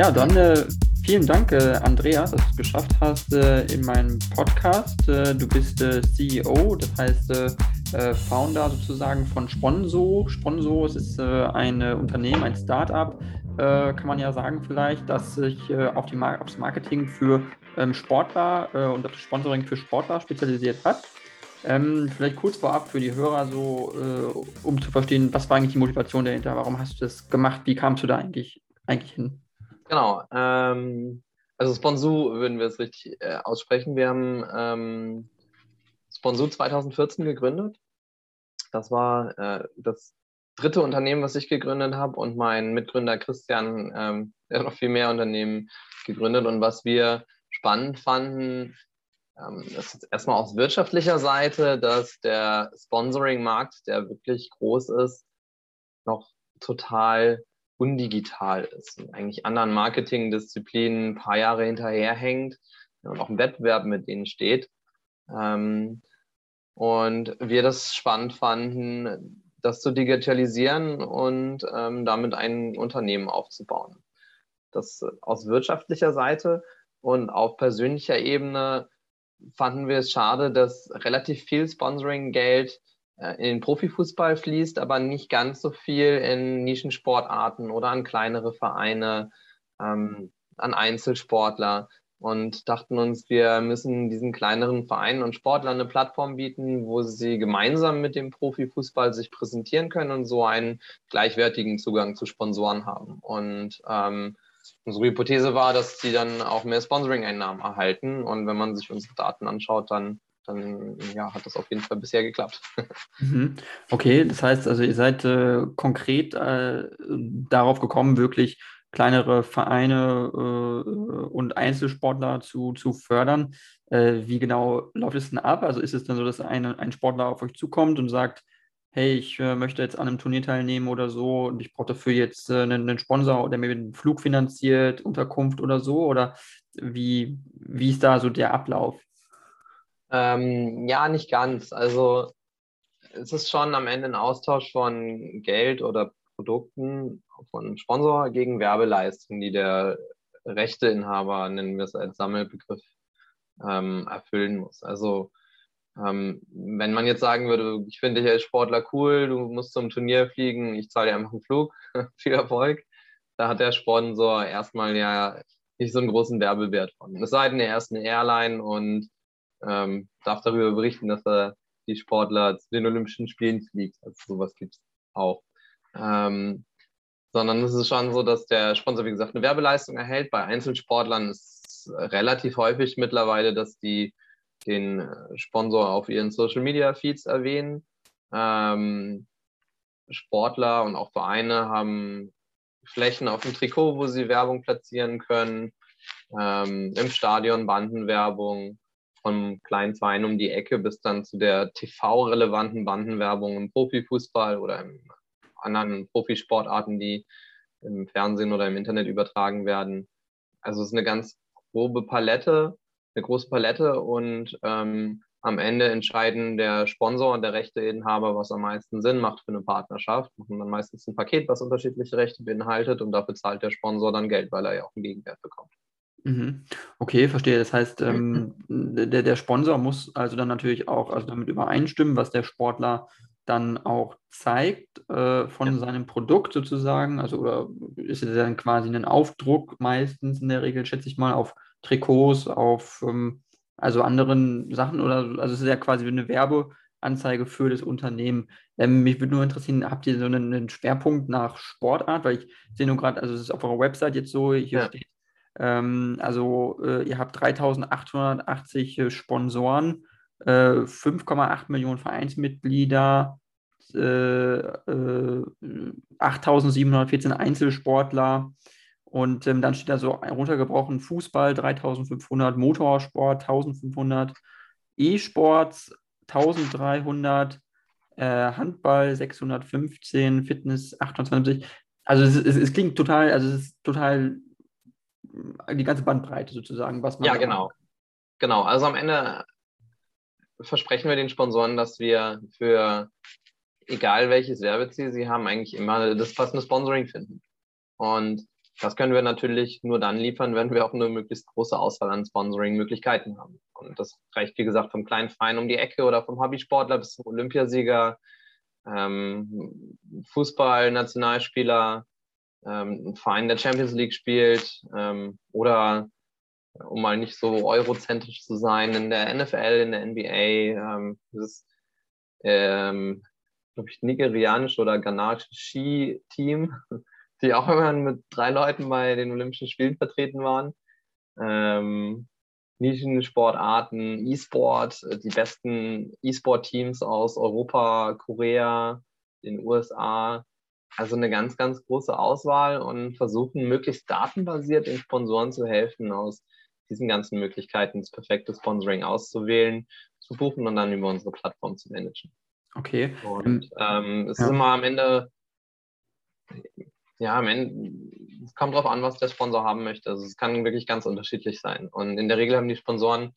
Ja, dann äh, vielen Dank, äh, Andrea, dass du es geschafft hast äh, in meinem Podcast. Äh, du bist äh, CEO, das heißt äh, Founder sozusagen von Sponso. Sponso ist ein Unternehmen, ein Startup, kann man ja sagen vielleicht, das sich auf die Mar aufs Marketing für ähm, Sportler und das Sponsoring für Sportler spezialisiert hat. Ähm, vielleicht kurz vorab für die Hörer, so um zu verstehen, was war eigentlich die Motivation dahinter? Warum hast du das gemacht? Wie kamst du da eigentlich, eigentlich hin? Genau. Ähm, also Sponsu würden wir es richtig äh, aussprechen. Wir haben ähm, Sponsu 2014 gegründet. Das war äh, das dritte Unternehmen, was ich gegründet habe und mein Mitgründer Christian, ähm, hat noch viel mehr Unternehmen gegründet. Und was wir spannend fanden, ähm, ist erstmal aus wirtschaftlicher Seite, dass der Sponsoring-Markt, der wirklich groß ist, noch total undigital ist und eigentlich anderen Marketingdisziplinen ein paar Jahre hinterherhängt und auch im Wettbewerb mit denen steht. Ähm, und wir das spannend fanden, das zu digitalisieren und ähm, damit ein Unternehmen aufzubauen. Das aus wirtschaftlicher Seite und auf persönlicher Ebene fanden wir es schade, dass relativ viel Sponsoring-Geld in den Profifußball fließt, aber nicht ganz so viel in Nischensportarten oder an kleinere Vereine, ähm, an Einzelsportler und dachten uns, wir müssen diesen kleineren Vereinen und Sportlern eine Plattform bieten, wo sie gemeinsam mit dem Profifußball sich präsentieren können und so einen gleichwertigen Zugang zu Sponsoren haben. Und ähm, unsere Hypothese war, dass sie dann auch mehr Sponsoring-Einnahmen erhalten. Und wenn man sich unsere Daten anschaut, dann dann ja, hat das auf jeden Fall bisher geklappt. Mhm. Okay, das heißt also, ihr seid äh, konkret äh, darauf gekommen, wirklich kleinere Vereine äh, und Einzelsportler zu, zu fördern. Äh, wie genau läuft es denn ab? Also ist es dann so, dass ein, ein Sportler auf euch zukommt und sagt, hey, ich äh, möchte jetzt an einem Turnier teilnehmen oder so und ich brauche dafür jetzt äh, einen, einen, Sponsor, der mir den Flug finanziert, Unterkunft oder so? Oder wie, wie ist da so der Ablauf? Ähm, ja, nicht ganz. Also es ist schon am Ende ein Austausch von Geld oder Produkten von Sponsor gegen Werbeleistungen, die der Rechteinhaber, nennen wir es als Sammelbegriff, ähm, erfüllen muss. Also ähm, wenn man jetzt sagen würde, ich finde dich als Sportler cool, du musst zum Turnier fliegen, ich zahle dir einfach einen Flug, viel Erfolg, da hat der Sponsor erstmal ja nicht so einen großen Werbewert von. Es sei denn, er ist eine Airline und ähm, darf darüber berichten, dass er die Sportler zu den Olympischen Spielen fliegt. Also sowas gibt es auch. Ähm, sondern es ist schon so, dass der Sponsor, wie gesagt, eine Werbeleistung erhält. Bei Einzelsportlern ist es relativ häufig mittlerweile, dass die den Sponsor auf ihren Social Media Feeds erwähnen. Ähm, Sportler und auch Vereine haben Flächen auf dem Trikot, wo sie Werbung platzieren können. Ähm, Im Stadion Bandenwerbung vom kleinen Verein um die Ecke bis dann zu der TV-relevanten Bandenwerbung im Profifußball oder in anderen Profisportarten, die im Fernsehen oder im Internet übertragen werden. Also es ist eine ganz grobe Palette, eine große Palette und ähm, am Ende entscheiden der Sponsor und der Rechteinhaber, was am meisten Sinn macht für eine Partnerschaft. Machen dann meistens ein Paket, was unterschiedliche Rechte beinhaltet und dafür zahlt der Sponsor dann Geld, weil er ja auch einen Gegenwert bekommt. Mhm. Okay, verstehe. Das heißt, ähm, der, der Sponsor muss also dann natürlich auch also damit übereinstimmen, was der Sportler dann auch zeigt äh, von ja. seinem Produkt sozusagen. Also oder ist es dann quasi ein Aufdruck meistens in der Regel, schätze ich mal, auf Trikots, auf ähm, also anderen Sachen oder also es ist ja quasi eine Werbeanzeige für das Unternehmen. Ähm, mich würde nur interessieren, habt ihr so einen, einen, Schwerpunkt nach Sportart? Weil ich sehe nur gerade, also es ist auf eurer Website jetzt so, hier ja. steht ähm, also äh, ihr habt 3880 äh, Sponsoren, äh, 5,8 Millionen Vereinsmitglieder, äh, 8714 äh, Einzelsportler. Und ähm, dann steht da so runtergebrochen Fußball 3500, Motorsport 1500, E-Sports 1300, äh, Handball 615, Fitness 28. Also es, es, es, klingt total, also es ist total die ganze Bandbreite sozusagen, was man. Ja, genau. Genau. Also am Ende versprechen wir den Sponsoren, dass wir für egal welches Werbeziel sie haben, eigentlich immer das passende Sponsoring finden. Und das können wir natürlich nur dann liefern, wenn wir auch eine möglichst große Auswahl an Sponsoring-Möglichkeiten haben. Und das reicht, wie gesagt, vom kleinen Verein um die Ecke oder vom Hobbysportler bis zum Olympiasieger, ähm, Fußball, Nationalspieler, ein Verein, der Champions League spielt ähm, oder um mal nicht so eurozentrisch zu sein, in der NFL, in der NBA, ähm, dieses ähm, glaube ich, nigerianische oder ghanaische Ski-Team, die auch immer mit drei Leuten bei den Olympischen Spielen vertreten waren. Ähm, Nischensportarten, E-Sport, äh, die besten E-Sport-Teams aus Europa, Korea, den USA. Also eine ganz, ganz große Auswahl und versuchen möglichst datenbasiert den Sponsoren zu helfen, aus diesen ganzen Möglichkeiten das perfekte Sponsoring auszuwählen, zu buchen und dann über unsere Plattform zu managen. Okay. Und ähm, es ja. ist immer am Ende, ja, am Ende, es kommt darauf an, was der Sponsor haben möchte. Also es kann wirklich ganz unterschiedlich sein. Und in der Regel haben die Sponsoren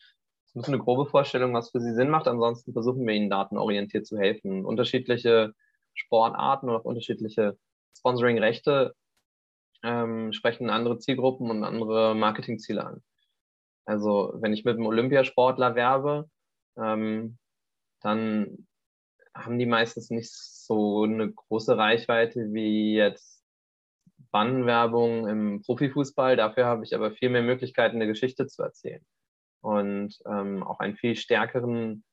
es eine grobe Vorstellung, was für sie Sinn macht. Ansonsten versuchen wir ihnen datenorientiert zu helfen. Unterschiedliche Sportarten oder unterschiedliche Sponsoring-Rechte ähm, sprechen andere Zielgruppen und andere Marketingziele an. Also wenn ich mit einem Olympiasportler werbe, ähm, dann haben die meistens nicht so eine große Reichweite wie jetzt Bannwerbung im Profifußball. Dafür habe ich aber viel mehr Möglichkeiten, eine Geschichte zu erzählen. Und ähm, auch einen viel stärkeren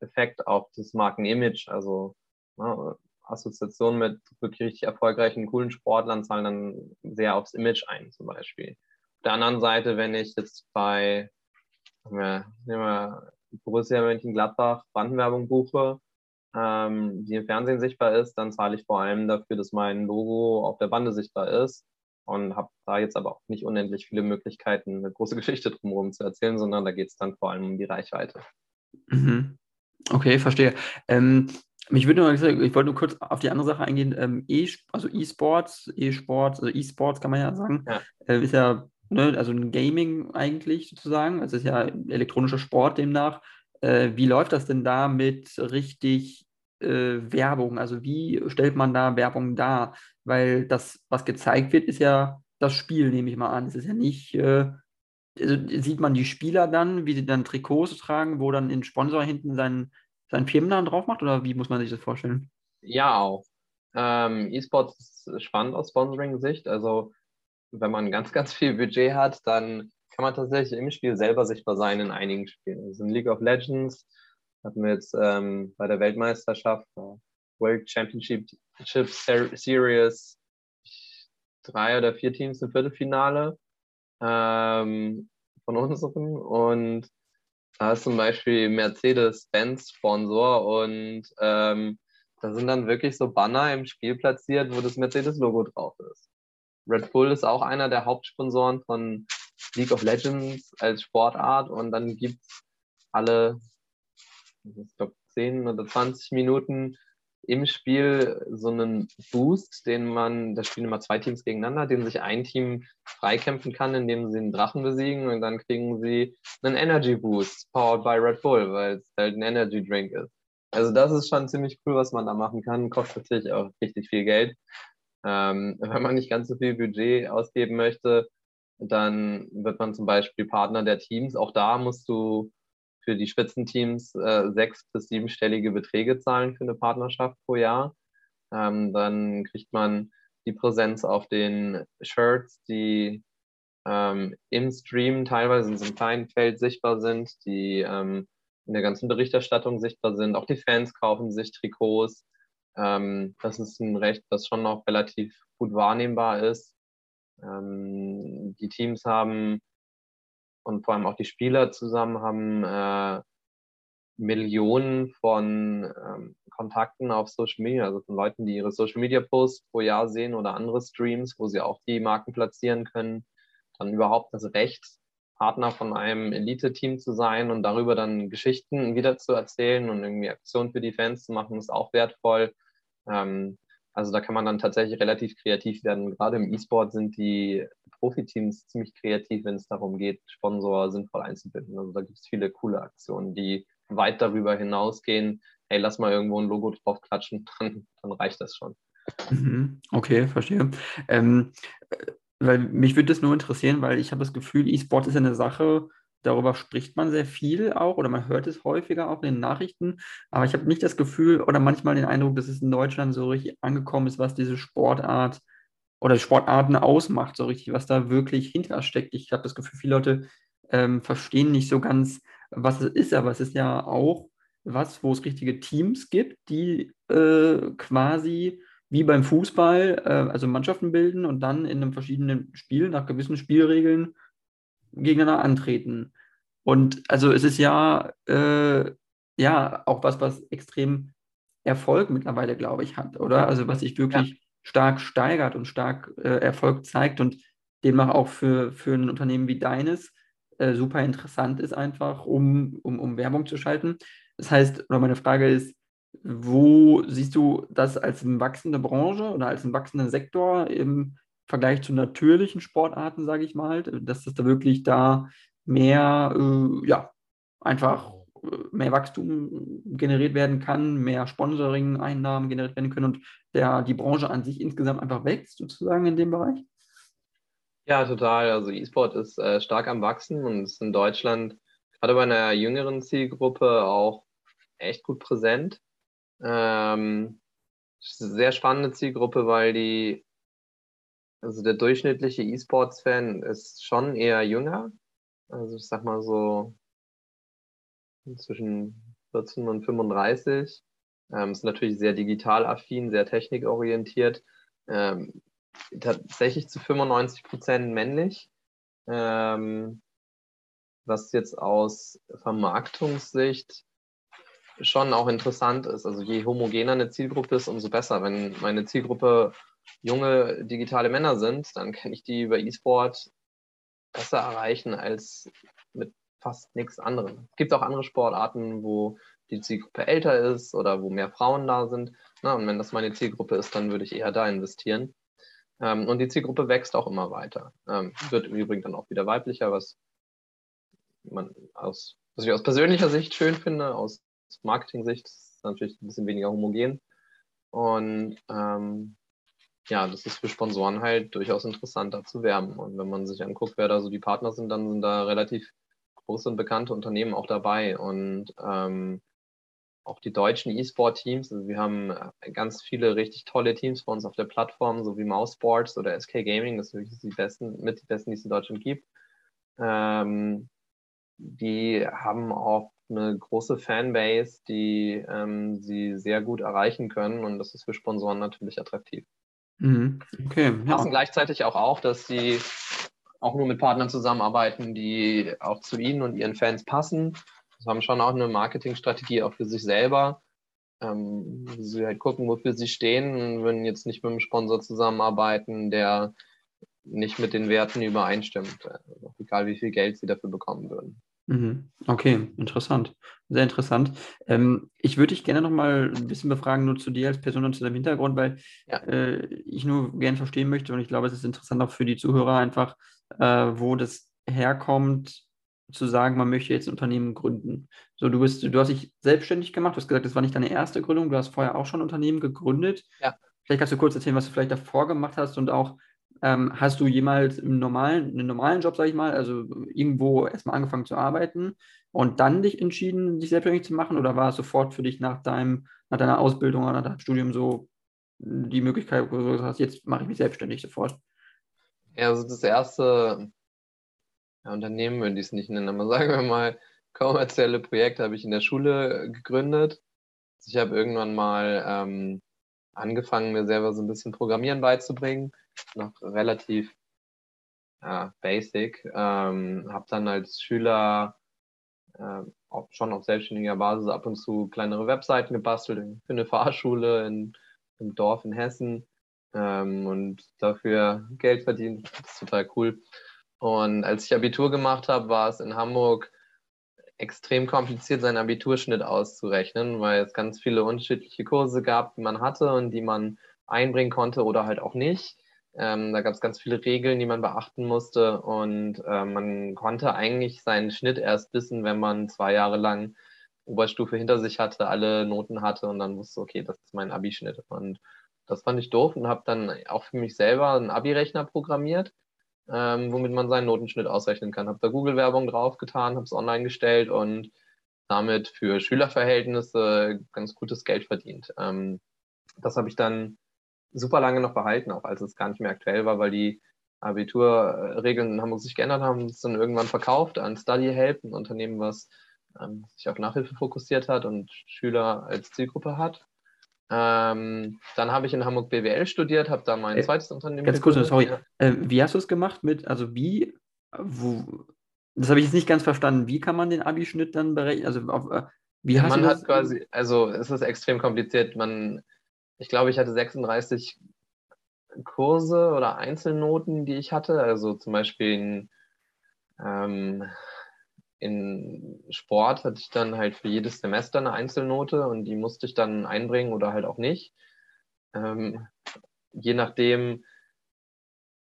Effekt auf das Markenimage. Also ne, Assoziationen mit wirklich richtig erfolgreichen, coolen Sportlern zahlen dann sehr aufs Image ein, zum Beispiel. Auf der anderen Seite, wenn ich jetzt bei nehmen wir Borussia Mönchengladbach Bandenwerbung buche, ähm, die im Fernsehen sichtbar ist, dann zahle ich vor allem dafür, dass mein Logo auf der Bande sichtbar ist und habe da jetzt aber auch nicht unendlich viele Möglichkeiten, eine große Geschichte drumherum zu erzählen, sondern da geht es dann vor allem um die Reichweite. Mhm. Okay, verstehe. Ähm, mich würde nur, ich wollte nur kurz auf die andere Sache eingehen. Ähm, e also E-Sports, E-Sports, also E-Sports kann man ja sagen, ja. Äh, ist ja ne, also ein Gaming eigentlich sozusagen. Es ist ja elektronischer Sport demnach. Äh, wie läuft das denn da mit richtig äh, Werbung? Also wie stellt man da Werbung dar? Weil das, was gezeigt wird, ist ja das Spiel, nehme ich mal an. Es ist ja nicht, äh, also sieht man die Spieler dann, wie sie dann Trikots tragen, wo dann ein Sponsor hinten seinen, seinen Firmennamen drauf macht oder wie muss man sich das vorstellen? Ja, auch. Ähm, E-Sports ist spannend aus Sponsoring-Sicht. Also wenn man ganz, ganz viel Budget hat, dann kann man tatsächlich im Spiel selber sichtbar sein in einigen Spielen. Also in League of Legends hatten wir jetzt ähm, bei der Weltmeisterschaft uh, World Championship Series drei oder vier Teams im Viertelfinale ähm, von unseren und da ist zum Beispiel Mercedes-Benz Sponsor und ähm, da sind dann wirklich so Banner im Spiel platziert, wo das Mercedes-Logo drauf ist. Red Bull ist auch einer der Hauptsponsoren von League of Legends als Sportart und dann gibt es alle, ich glaube, 10 oder 20 Minuten im Spiel so einen Boost, den man, da spielen immer zwei Teams gegeneinander, den sich ein Team freikämpfen kann, indem sie einen Drachen besiegen und dann kriegen sie einen Energy Boost, powered by Red Bull, weil es halt ein Energy Drink ist. Also das ist schon ziemlich cool, was man da machen kann, kostet natürlich auch richtig viel Geld. Ähm, wenn man nicht ganz so viel Budget ausgeben möchte, dann wird man zum Beispiel Partner der Teams. Auch da musst du für die Spitzenteams äh, sechs- bis siebenstellige Beträge zahlen für eine Partnerschaft pro Jahr. Ähm, dann kriegt man die Präsenz auf den Shirts, die ähm, im Stream teilweise in so einem kleinen Feld sichtbar sind, die ähm, in der ganzen Berichterstattung sichtbar sind. Auch die Fans kaufen sich Trikots. Ähm, das ist ein Recht, das schon noch relativ gut wahrnehmbar ist. Ähm, die Teams haben und vor allem auch die Spieler zusammen haben äh, Millionen von ähm, Kontakten auf Social Media, also von Leuten, die ihre Social Media Posts pro Jahr sehen oder andere Streams, wo sie auch die Marken platzieren können. Dann überhaupt das Recht, Partner von einem Elite-Team zu sein und darüber dann Geschichten wieder zu erzählen und irgendwie Aktionen für die Fans zu machen, ist auch wertvoll. Ähm, also da kann man dann tatsächlich relativ kreativ werden. Gerade im E-Sport sind die Profiteams ziemlich kreativ, wenn es darum geht, Sponsor sinnvoll einzubinden. Also da gibt es viele coole Aktionen, die weit darüber hinausgehen. Hey, lass mal irgendwo ein Logo drauf klatschen, dann, dann reicht das schon. Mhm. Okay, verstehe. Ähm, weil mich würde das nur interessieren, weil ich habe das Gefühl, E-Sport ist eine Sache, darüber spricht man sehr viel auch oder man hört es häufiger auch in den Nachrichten, aber ich habe nicht das Gefühl oder manchmal den Eindruck, dass es in Deutschland so richtig angekommen ist, was diese Sportart oder Sportarten ausmacht, so richtig, was da wirklich hintersteckt. Ich habe das Gefühl, viele Leute ähm, verstehen nicht so ganz, was es ist, aber es ist ja auch was, wo es richtige Teams gibt, die äh, quasi wie beim Fußball, äh, also Mannschaften bilden und dann in einem verschiedenen Spiel nach gewissen Spielregeln gegeneinander antreten. Und also es ist ja, äh, ja auch was, was extrem Erfolg mittlerweile, glaube ich, hat, oder? Also was sich wirklich ja. Stark steigert und stark äh, Erfolg zeigt und demnach auch für, für ein Unternehmen wie deines äh, super interessant ist, einfach um, um, um Werbung zu schalten. Das heißt, oder meine Frage ist, wo siehst du das als eine wachsende Branche oder als einen wachsenden Sektor im Vergleich zu natürlichen Sportarten, sage ich mal, dass das da wirklich da mehr, äh, ja, einfach äh, mehr Wachstum generiert werden kann, mehr Sponsoring-Einnahmen generiert werden können und der, die Branche an sich insgesamt einfach wächst, sozusagen in dem Bereich? Ja, total. Also E-Sport ist äh, stark am Wachsen und ist in Deutschland gerade bei einer jüngeren Zielgruppe auch echt gut präsent. Ähm, sehr spannende Zielgruppe, weil die, also der durchschnittliche E-Sports-Fan ist schon eher jünger. Also ich sag mal so zwischen 14 und 35. Ähm, ist natürlich sehr digital affin, sehr technikorientiert. Ähm, tatsächlich zu 95 Prozent männlich. Ähm, was jetzt aus Vermarktungssicht schon auch interessant ist. Also je homogener eine Zielgruppe ist, umso besser. Wenn meine Zielgruppe junge digitale Männer sind, dann kann ich die über E-Sport besser erreichen als mit fast nichts anderem. Es gibt auch andere Sportarten, wo die Zielgruppe älter ist oder wo mehr Frauen da sind. Na, und wenn das meine Zielgruppe ist, dann würde ich eher da investieren. Ähm, und die Zielgruppe wächst auch immer weiter. Ähm, wird im Übrigen dann auch wieder weiblicher, was man aus, was ich aus persönlicher Sicht schön finde, aus Marketing-Sicht ist natürlich ein bisschen weniger homogen. Und ähm, ja, das ist für Sponsoren halt durchaus interessanter zu werben. Und wenn man sich anguckt, wer da so die Partner sind, dann sind da relativ große und bekannte Unternehmen auch dabei. Und ähm, auch die deutschen E-Sport-Teams, also wir haben äh, ganz viele richtig tolle Teams bei uns auf der Plattform, so wie Mouse Sports oder SK Gaming, das sind wirklich die besten, mit die besten, die es in Deutschland gibt. Ähm, die haben auch eine große Fanbase, die ähm, sie sehr gut erreichen können und das ist für Sponsoren natürlich attraktiv. Mhm. Okay. Ja. Passen gleichzeitig auch auf, dass sie auch nur mit Partnern zusammenarbeiten, die auch zu ihnen und ihren Fans passen. Haben schon auch eine Marketingstrategie auch für sich selber. Ähm, sie halt gucken, wofür sie stehen und würden jetzt nicht mit einem Sponsor zusammenarbeiten, der nicht mit den Werten übereinstimmt, also egal wie viel Geld sie dafür bekommen würden. Mhm. Okay, interessant. Sehr interessant. Ähm, ich würde dich gerne noch mal ein bisschen befragen, nur zu dir als Person und zu deinem Hintergrund, weil ja. äh, ich nur gerne verstehen möchte und ich glaube, es ist interessant auch für die Zuhörer einfach, äh, wo das herkommt, zu sagen, man möchte jetzt ein Unternehmen gründen. So, du bist, du hast dich selbstständig gemacht, du hast gesagt, das war nicht deine erste Gründung, du hast vorher auch schon ein Unternehmen gegründet. Ja. Vielleicht kannst du kurz erzählen, was du vielleicht davor gemacht hast und auch ähm, hast du jemals im normalen, einen normalen Job, sag ich mal, also irgendwo erstmal angefangen zu arbeiten und dann dich entschieden, dich selbstständig zu machen? Oder war es sofort für dich nach deinem, nach deiner Ausbildung oder nach deinem Studium so die Möglichkeit, wo du gesagt hast, jetzt mache ich mich selbstständig sofort? Ja, also das erste ja, Unternehmen würde ich es nicht nennen, aber sagen wir mal, kommerzielle Projekt habe ich in der Schule gegründet. Also ich habe irgendwann mal ähm, angefangen, mir selber so ein bisschen Programmieren beizubringen noch relativ ja, basic. Ähm, habe dann als Schüler äh, auch schon auf selbstständiger Basis ab und zu kleinere Webseiten gebastelt für eine Fahrschule in, im Dorf in Hessen ähm, und dafür Geld verdient. Das ist total cool. Und als ich Abitur gemacht habe, war es in Hamburg extrem kompliziert, seinen Abiturschnitt auszurechnen, weil es ganz viele unterschiedliche Kurse gab, die man hatte und die man einbringen konnte oder halt auch nicht. Ähm, da gab es ganz viele Regeln, die man beachten musste und äh, man konnte eigentlich seinen Schnitt erst wissen, wenn man zwei Jahre lang Oberstufe hinter sich hatte, alle Noten hatte und dann wusste, okay, das ist mein Abi-Schnitt. Und das fand ich doof und habe dann auch für mich selber einen Abi-Rechner programmiert. Ähm, womit man seinen Notenschnitt ausrechnen kann. Habe da Google-Werbung draufgetan, habe es online gestellt und damit für Schülerverhältnisse ganz gutes Geld verdient. Ähm, das habe ich dann super lange noch behalten, auch als es gar nicht mehr aktuell war, weil die Abiturregeln in Hamburg sich geändert haben, es dann irgendwann verkauft an Study Help, ein Unternehmen, was ähm, sich auf Nachhilfe fokussiert hat und Schüler als Zielgruppe hat. Ähm, dann habe ich in Hamburg BWL studiert, habe da mein äh, zweites Unternehmen. Ganz kurz, sorry. Äh, wie hast du es gemacht mit, also wie, wo, das habe ich jetzt nicht ganz verstanden. Wie kann man den Abischnitt dann berechnen? Also auf, äh, wie hast man du das? hat quasi, also es ist extrem kompliziert. Man, ich glaube, ich hatte 36 Kurse oder Einzelnoten, die ich hatte. Also zum Beispiel in, ähm, in Sport hatte ich dann halt für jedes Semester eine Einzelnote und die musste ich dann einbringen oder halt auch nicht. Ähm, je nachdem,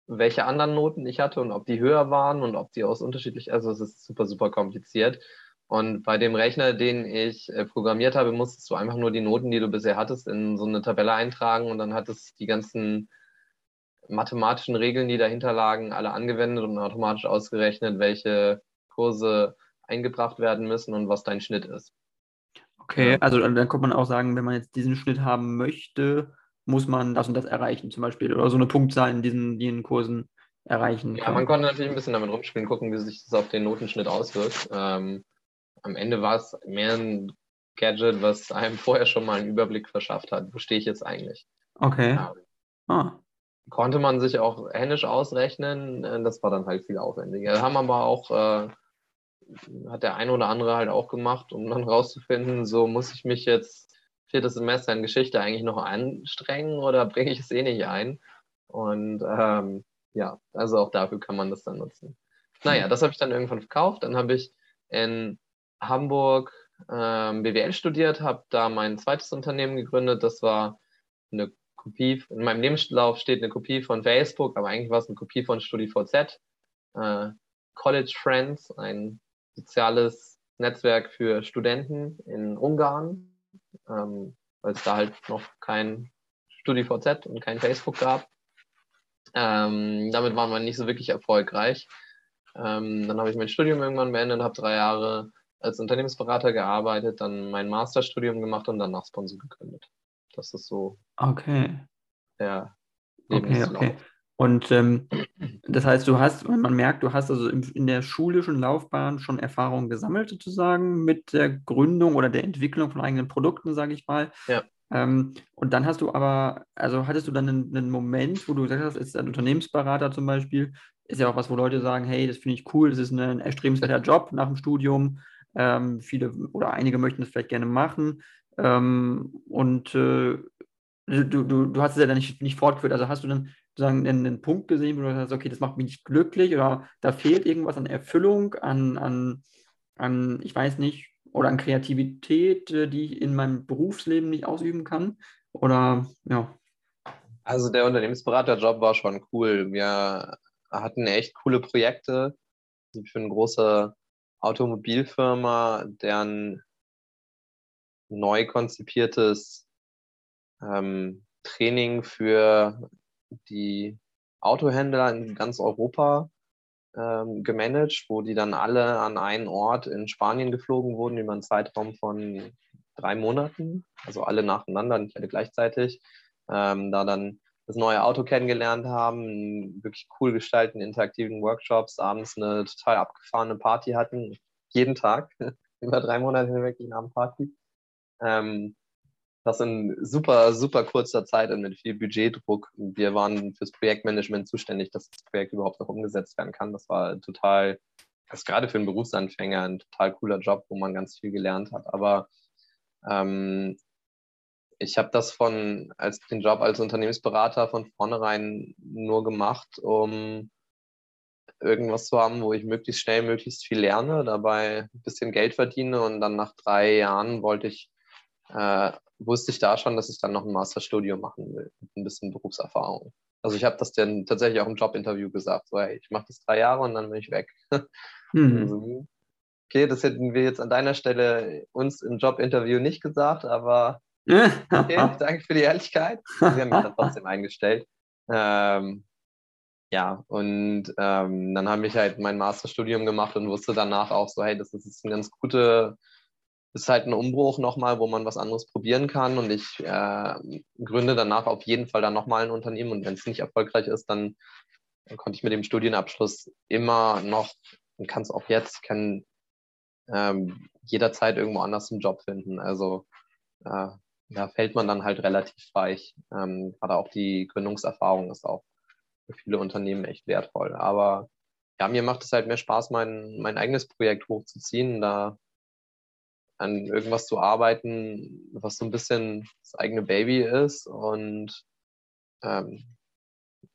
welche anderen Noten ich hatte und ob die höher waren und ob die aus unterschiedlich, also es ist super, super kompliziert. Und bei dem Rechner, den ich äh, programmiert habe, musstest du einfach nur die Noten, die du bisher hattest, in so eine Tabelle eintragen und dann hat es die ganzen mathematischen Regeln, die dahinter lagen, alle angewendet und automatisch ausgerechnet, welche Kurse eingebracht werden müssen und was dein Schnitt ist. Okay, also dann kann man auch sagen, wenn man jetzt diesen Schnitt haben möchte, muss man das und das erreichen, zum Beispiel, oder so eine Punktzahl in diesen, diesen Kursen erreichen. Ja, man konnte natürlich ein bisschen damit rumspielen, gucken, wie sich das auf den Notenschnitt auswirkt. Ähm, am Ende war es mehr ein Gadget, was einem vorher schon mal einen Überblick verschafft hat. Wo stehe ich jetzt eigentlich? Okay. Ja. Ah. Konnte man sich auch händisch ausrechnen, äh, das war dann halt viel aufwendiger. Haben aber auch, äh, hat der ein oder andere halt auch gemacht, um dann rauszufinden, so muss ich mich jetzt viertes Semester in Geschichte eigentlich noch anstrengen oder bringe ich es eh nicht ein? Und ähm, ja, also auch dafür kann man das dann nutzen. Naja, das habe ich dann irgendwann verkauft. Dann habe ich in Hamburg ähm, BWL studiert, habe da mein zweites Unternehmen gegründet. Das war eine Kopie, in meinem Lebenslauf steht eine Kopie von Facebook, aber eigentlich war es eine Kopie von StudiVZ. Äh, College Friends, ein soziales Netzwerk für Studenten in Ungarn ähm, weil es da halt noch kein StudiVZ und kein Facebook gab. Ähm, damit waren wir nicht so wirklich erfolgreich. Ähm, dann habe ich mein Studium irgendwann beendet, habe drei Jahre als Unternehmensberater gearbeitet, dann mein Masterstudium gemacht und dann nach Sponsor gegründet. Das ist so okay. der Okay, okay. Und ähm, das heißt, du hast, man merkt, du hast also in, der schulischen Laufbahn schon Erfahrungen gesammelt, sozusagen, mit der Gründung oder der Entwicklung von eigenen Produkten, sage ich mal. Ja. Ähm, und dann hast du aber, also hattest du dann einen, einen Moment, wo du gesagt hast, ist ein Unternehmensberater zum Beispiel, ist ja auch was, wo Leute sagen, hey, das finde ich cool, das ist ein erstrebenswerter Job nach dem Studium. Ähm, viele oder einige möchten das vielleicht gerne machen. Ähm, und äh, du, du, du hast es ja dann nicht, nicht fortgeführt. Also hast du dann sozusagen einen, einen Punkt gesehen, wo du sagst, okay, das macht mich nicht glücklich oder da fehlt irgendwas an Erfüllung, an, an, an ich weiß nicht, oder an Kreativität, äh, die ich in meinem Berufsleben nicht ausüben kann? Oder ja. Also der Unternehmensberaterjob war schon cool. Wir hatten echt coole Projekte für eine große Automobilfirma, deren neu konzipiertes ähm, Training für die Autohändler in ganz Europa ähm, gemanagt, wo die dann alle an einen Ort in Spanien geflogen wurden über einen Zeitraum von drei Monaten, also alle nacheinander, nicht alle gleichzeitig, ähm, da dann das neue Auto kennengelernt haben, wirklich cool gestalten, interaktiven Workshops, abends eine total abgefahrene Party hatten, jeden Tag, über drei Monate hinweg eine Abendparty. Ähm, das in super, super kurzer Zeit und mit viel Budgetdruck. Wir waren fürs Projektmanagement zuständig, dass das Projekt überhaupt noch umgesetzt werden kann. Das war total, das ist gerade für einen Berufsanfänger ein total cooler Job, wo man ganz viel gelernt hat. Aber ähm, ich habe das von als den Job als Unternehmensberater von vornherein nur gemacht, um irgendwas zu haben, wo ich möglichst schnell, möglichst viel lerne, dabei ein bisschen Geld verdiene und dann nach drei Jahren wollte ich äh, wusste ich da schon, dass ich dann noch ein Masterstudium machen will, mit ein bisschen Berufserfahrung. Also ich habe das dann tatsächlich auch im Jobinterview gesagt, so hey, ich mache das drei Jahre und dann bin ich weg. Mhm. Also, okay, das hätten wir jetzt an deiner Stelle uns im Jobinterview nicht gesagt, aber okay, danke für die Ehrlichkeit. Sie haben mich dann trotzdem eingestellt. Ähm, ja, und ähm, dann habe ich halt mein Masterstudium gemacht und wusste danach auch so, hey, das ist ein ganz gute, ist halt ein Umbruch nochmal, wo man was anderes probieren kann. Und ich äh, gründe danach auf jeden Fall dann nochmal ein Unternehmen. Und wenn es nicht erfolgreich ist, dann, dann, konnte ich mit dem Studienabschluss immer noch, und kann es auch jetzt, kann ähm, jederzeit irgendwo anders einen Job finden. Also äh, da fällt man dann halt relativ weich. Ähm, gerade auch die Gründungserfahrung ist auch für viele Unternehmen echt wertvoll. Aber ja, mir macht es halt mehr Spaß, mein, mein eigenes Projekt hochzuziehen, da an irgendwas zu arbeiten, was so ein bisschen das eigene Baby ist. Und ähm,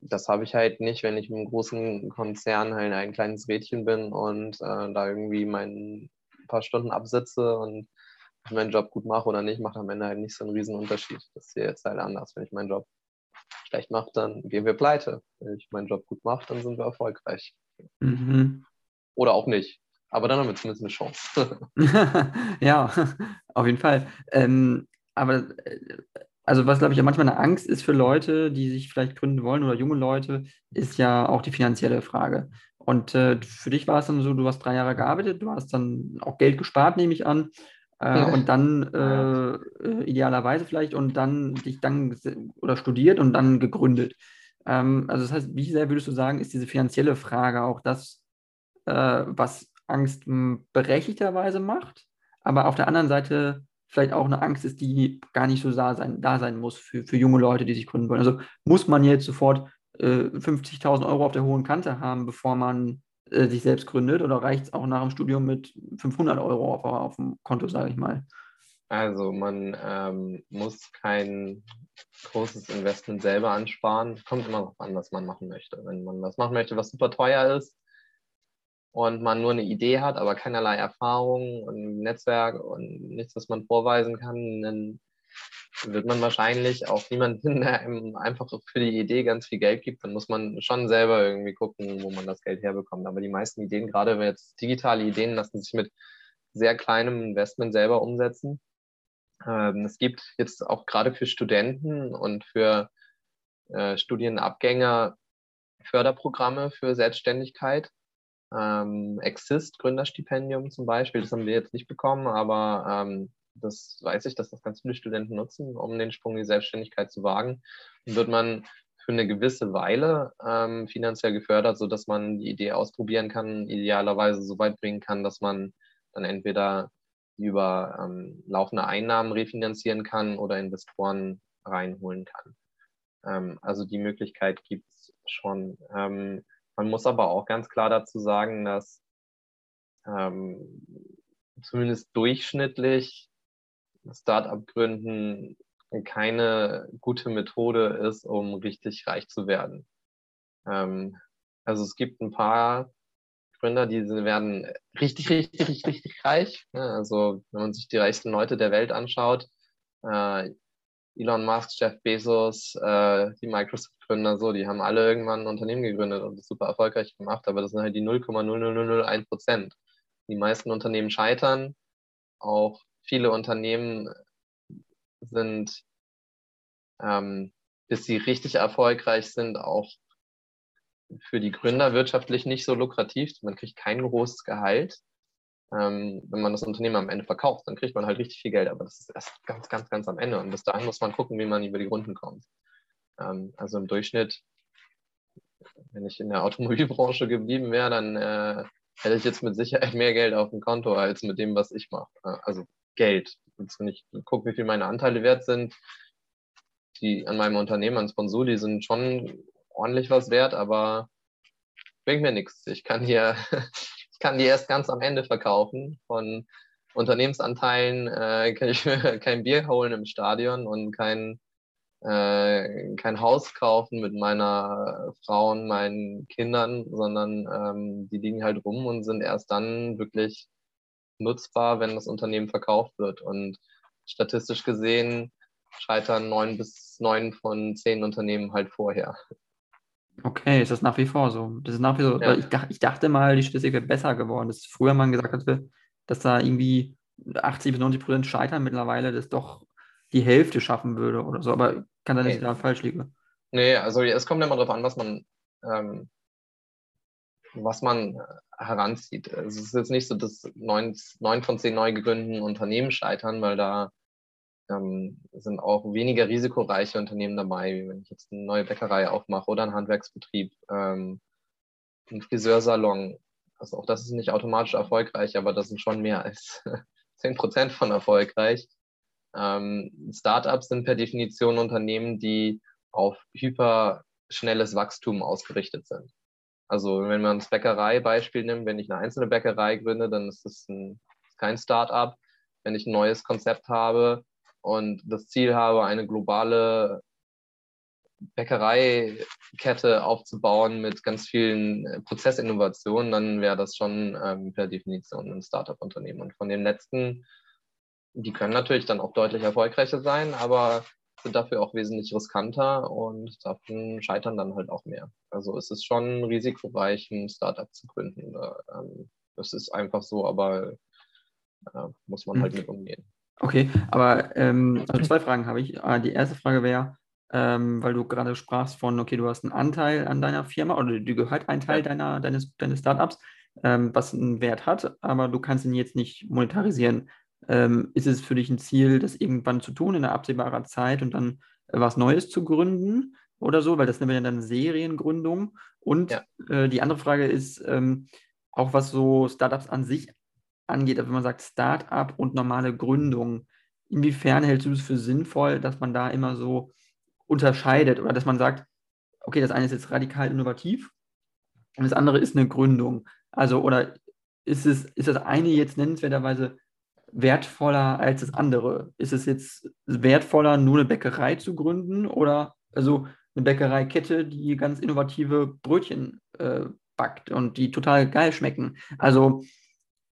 das habe ich halt nicht, wenn ich im großen Konzern halt ein kleines Rädchen bin und äh, da irgendwie mein paar Stunden absitze und meinen Job gut mache oder nicht, macht am Ende halt nicht so einen riesen Unterschied. Das ist jetzt halt anders. Wenn ich meinen Job schlecht mache, dann gehen wir pleite. Wenn ich meinen Job gut mache, dann sind wir erfolgreich. Mhm. Oder auch nicht. Aber dann haben wir zumindest eine Chance. ja, auf jeden Fall. Ähm, aber äh, also was, glaube ich, ja manchmal eine Angst ist für Leute, die sich vielleicht gründen wollen oder junge Leute, ist ja auch die finanzielle Frage. Und äh, für dich war es dann so, du hast drei Jahre gearbeitet, du hast dann auch Geld gespart, nehme ich an. Äh, und dann äh, äh, idealerweise vielleicht und dann dich dann oder studiert und dann gegründet. Ähm, also das heißt, wie sehr würdest du sagen, ist diese finanzielle Frage auch das, äh, was Angst berechtigterweise macht, aber auf der anderen Seite vielleicht auch eine Angst ist, die gar nicht so da sein, da sein muss für, für junge Leute, die sich gründen wollen. Also muss man jetzt sofort äh, 50.000 Euro auf der hohen Kante haben, bevor man äh, sich selbst gründet oder reicht es auch nach dem Studium mit 500 Euro auf, auf dem Konto, sage ich mal? Also man ähm, muss kein großes Investment selber ansparen. Kommt immer darauf an, was man machen möchte. Wenn man was machen möchte, was super teuer ist, und man nur eine Idee hat, aber keinerlei Erfahrung und Netzwerk und nichts, was man vorweisen kann, dann wird man wahrscheinlich auch niemanden der einem einfach für die Idee ganz viel Geld gibt. Dann muss man schon selber irgendwie gucken, wo man das Geld herbekommt. Aber die meisten Ideen, gerade wenn jetzt digitale Ideen, lassen sich mit sehr kleinem Investment selber umsetzen. Ähm, es gibt jetzt auch gerade für Studenten und für äh, Studienabgänger Förderprogramme für Selbstständigkeit ähm, Exist Gründerstipendium zum Beispiel, das haben wir jetzt nicht bekommen, aber ähm, das weiß ich, dass das ganz viele Studenten nutzen, um den Sprung in die Selbstständigkeit zu wagen. Dann wird man für eine gewisse Weile ähm, finanziell gefördert, sodass man die Idee ausprobieren kann, idealerweise so weit bringen kann, dass man dann entweder über ähm, laufende Einnahmen refinanzieren kann oder Investoren reinholen kann. Ähm, also die Möglichkeit gibt es schon. Ähm, man muss aber auch ganz klar dazu sagen, dass ähm, zumindest durchschnittlich Startup-Gründen keine gute Methode ist, um richtig reich zu werden. Ähm, also es gibt ein paar Gründer, die werden richtig, richtig, richtig, richtig reich. Also wenn man sich die reichsten Leute der Welt anschaut, äh, Elon Musk, Jeff Bezos, äh, die Microsoft-Gründer, so, die haben alle irgendwann ein Unternehmen gegründet und das super erfolgreich gemacht, aber das sind halt die 0,0001 Prozent. Die meisten Unternehmen scheitern, auch viele Unternehmen sind, ähm, bis sie richtig erfolgreich sind, auch für die Gründer wirtschaftlich nicht so lukrativ. Man kriegt kein großes Gehalt ähm, wenn man das Unternehmen am Ende verkauft, dann kriegt man halt richtig viel Geld, aber das ist erst ganz, ganz, ganz am Ende. Und bis dahin muss man gucken, wie man über die Runden kommt. Ähm, also im Durchschnitt, wenn ich in der Automobilbranche geblieben wäre, dann äh, hätte ich jetzt mit Sicherheit mehr Geld auf dem Konto als mit dem, was ich mache. Äh, also Geld. Jetzt, wenn ich gucke, wie viel meine Anteile wert sind, die an meinem Unternehmen, an Sponsor, die sind schon ordentlich was wert, aber bringt mir nichts. Ich kann hier kann die erst ganz am Ende verkaufen. Von Unternehmensanteilen äh, kann ich mir kein Bier holen im Stadion und kein, äh, kein Haus kaufen mit meiner Frau und meinen Kindern, sondern ähm, die liegen halt rum und sind erst dann wirklich nutzbar, wenn das Unternehmen verkauft wird. Und statistisch gesehen scheitern neun bis neun von zehn Unternehmen halt vorher. Okay, ist das nach wie vor so? Das ist nach wie vor, ja. ich, ich, dachte mal, die Statistik wäre besser geworden, dass früher man gesagt hatte, dass da irgendwie 80 bis 90 Prozent scheitern, mittlerweile das doch die Hälfte schaffen würde oder so, aber kann sein, dass ich da falsch liege. Nee, also es kommt immer darauf an, was man ähm, was man heranzieht. Also es ist jetzt nicht so, dass neun, neun von zehn neu gegründeten Unternehmen scheitern, weil da ähm, sind auch weniger risikoreiche Unternehmen dabei, wie wenn ich jetzt eine neue Bäckerei aufmache oder einen Handwerksbetrieb, ähm, ein Friseursalon. Also auch das ist nicht automatisch erfolgreich, aber das sind schon mehr als zehn Prozent von erfolgreich. Ähm, Startups sind per Definition Unternehmen, die auf hyperschnelles Wachstum ausgerichtet sind. Also wenn man das Bäckerei-Beispiel nimmt, wenn ich eine einzelne Bäckerei gründe, dann ist das ein, kein Startup. Wenn ich ein neues Konzept habe und das Ziel habe, eine globale Bäckereikette aufzubauen mit ganz vielen Prozessinnovationen, dann wäre das schon ähm, per Definition ein Startup-Unternehmen. Und von den letzten die können natürlich dann auch deutlich erfolgreicher sein, aber sind dafür auch wesentlich riskanter und davon scheitern dann halt auch mehr. Also es ist schon risikoreich, ein Startup zu gründen. Ähm, das ist einfach so, aber äh, muss man halt hm. mit umgehen. Okay, aber ähm, also zwei Fragen habe ich. Ah, die erste Frage wäre, ähm, weil du gerade sprachst von, okay, du hast einen Anteil an deiner Firma oder du gehört ein Teil deiner, deines, deines Startups, ähm, was einen Wert hat, aber du kannst ihn jetzt nicht monetarisieren. Ähm, ist es für dich ein Ziel, das irgendwann zu tun in einer absehbarer Zeit und dann was Neues zu gründen oder so? Weil das wäre ja dann Seriengründung. Und ja. äh, die andere Frage ist ähm, auch, was so Startups an sich angeht. Wenn man sagt Startup und normale Gründung, inwiefern hältst du es für sinnvoll, dass man da immer so unterscheidet oder dass man sagt, okay, das eine ist jetzt radikal innovativ und das andere ist eine Gründung. Also, oder ist es, ist das eine jetzt nennenswerterweise wertvoller als das andere? Ist es jetzt wertvoller, nur eine Bäckerei zu gründen oder also eine Bäckereikette, die ganz innovative Brötchen äh, backt und die total geil schmecken? Also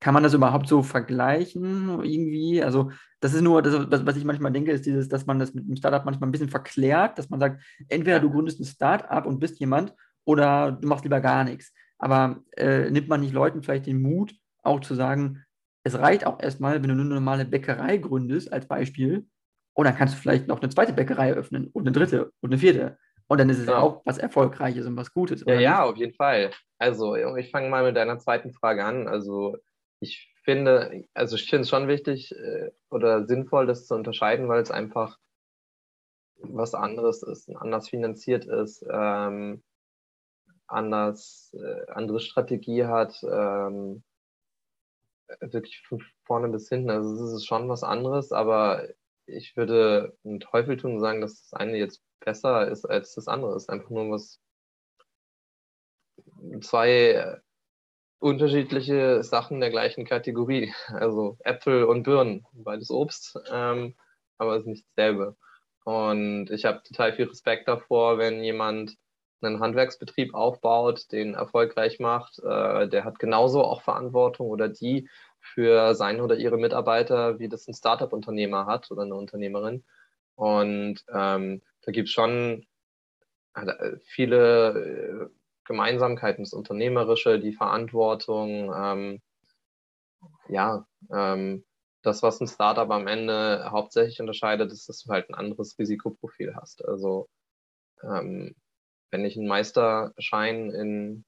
kann man das überhaupt so vergleichen irgendwie? Also das ist nur, das, was ich manchmal denke, ist dieses, dass man das mit einem Startup manchmal ein bisschen verklärt, dass man sagt, entweder du gründest ein Startup und bist jemand oder du machst lieber gar nichts. Aber äh, nimmt man nicht Leuten vielleicht den Mut, auch zu sagen, es reicht auch erstmal, wenn du eine normale Bäckerei gründest, als Beispiel, und dann kannst du vielleicht noch eine zweite Bäckerei öffnen und eine dritte und eine vierte. Und dann ist es ja auch was Erfolgreiches und was Gutes. Ja, ja, auf jeden Fall. Also ich fange mal mit deiner zweiten Frage an. Also ich finde, also ich finde es schon wichtig äh, oder sinnvoll, das zu unterscheiden, weil es einfach was anderes ist, anders finanziert ist, ähm, anders, äh, andere Strategie hat, ähm, wirklich von vorne bis hinten. Also es ist schon was anderes, aber ich würde mit Teufel tun sagen, dass das eine jetzt besser ist als das andere. Es ist einfach nur was zwei unterschiedliche Sachen der gleichen Kategorie. Also Äpfel und Birnen, beides Obst, ähm, aber es ist nicht dasselbe. Und ich habe total viel Respekt davor, wenn jemand einen Handwerksbetrieb aufbaut, den erfolgreich macht, äh, der hat genauso auch Verantwortung oder die für seine oder ihre Mitarbeiter, wie das ein Startup-Unternehmer hat oder eine Unternehmerin. Und ähm, da gibt es schon äh, viele äh, Gemeinsamkeiten, das Unternehmerische, die Verantwortung, ähm, ja, ähm, das, was ein Startup am Ende hauptsächlich unterscheidet, ist, dass du halt ein anderes Risikoprofil hast. Also ähm, wenn ich einen Meisterschein in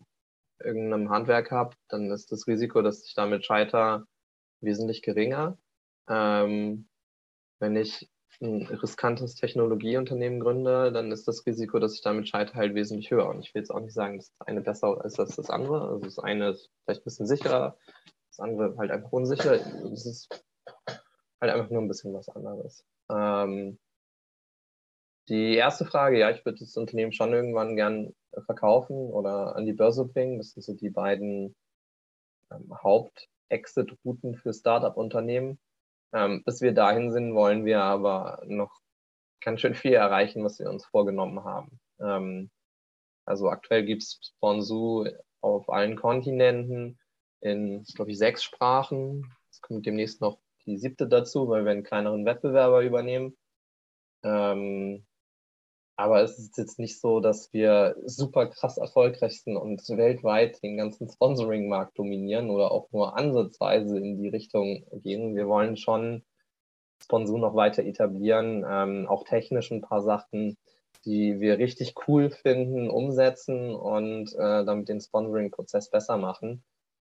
irgendeinem Handwerk habe, dann ist das Risiko, dass ich damit scheitere, wesentlich geringer. Ähm, wenn ich ein riskantes Technologieunternehmen gründe, dann ist das Risiko, dass ich damit scheitere, halt wesentlich höher. Und ich will jetzt auch nicht sagen, dass das eine besser ist als das andere. Also das eine ist vielleicht ein bisschen sicherer, das andere halt einfach unsicher. Es ist halt einfach nur ein bisschen was anderes. Ähm, die erste Frage, ja, ich würde das Unternehmen schon irgendwann gern verkaufen oder an die Börse bringen. Das sind so die beiden ähm, Haupt-Exit-Routen für Startup-Unternehmen. Ähm, bis wir dahin sind, wollen wir aber noch ganz schön viel erreichen, was wir uns vorgenommen haben. Ähm, also aktuell gibt es Sponsu auf allen Kontinenten in, glaube ich, sechs Sprachen. Es kommt demnächst noch die siebte dazu, weil wir einen kleineren Wettbewerber übernehmen. Ähm, aber es ist jetzt nicht so, dass wir super krass erfolgreich sind und weltweit den ganzen Sponsoring-Markt dominieren oder auch nur ansatzweise in die Richtung gehen. Wir wollen schon Sponsor noch weiter etablieren, ähm, auch technisch ein paar Sachen die wir richtig cool finden, umsetzen und äh, damit den Sponsoring-Prozess besser machen.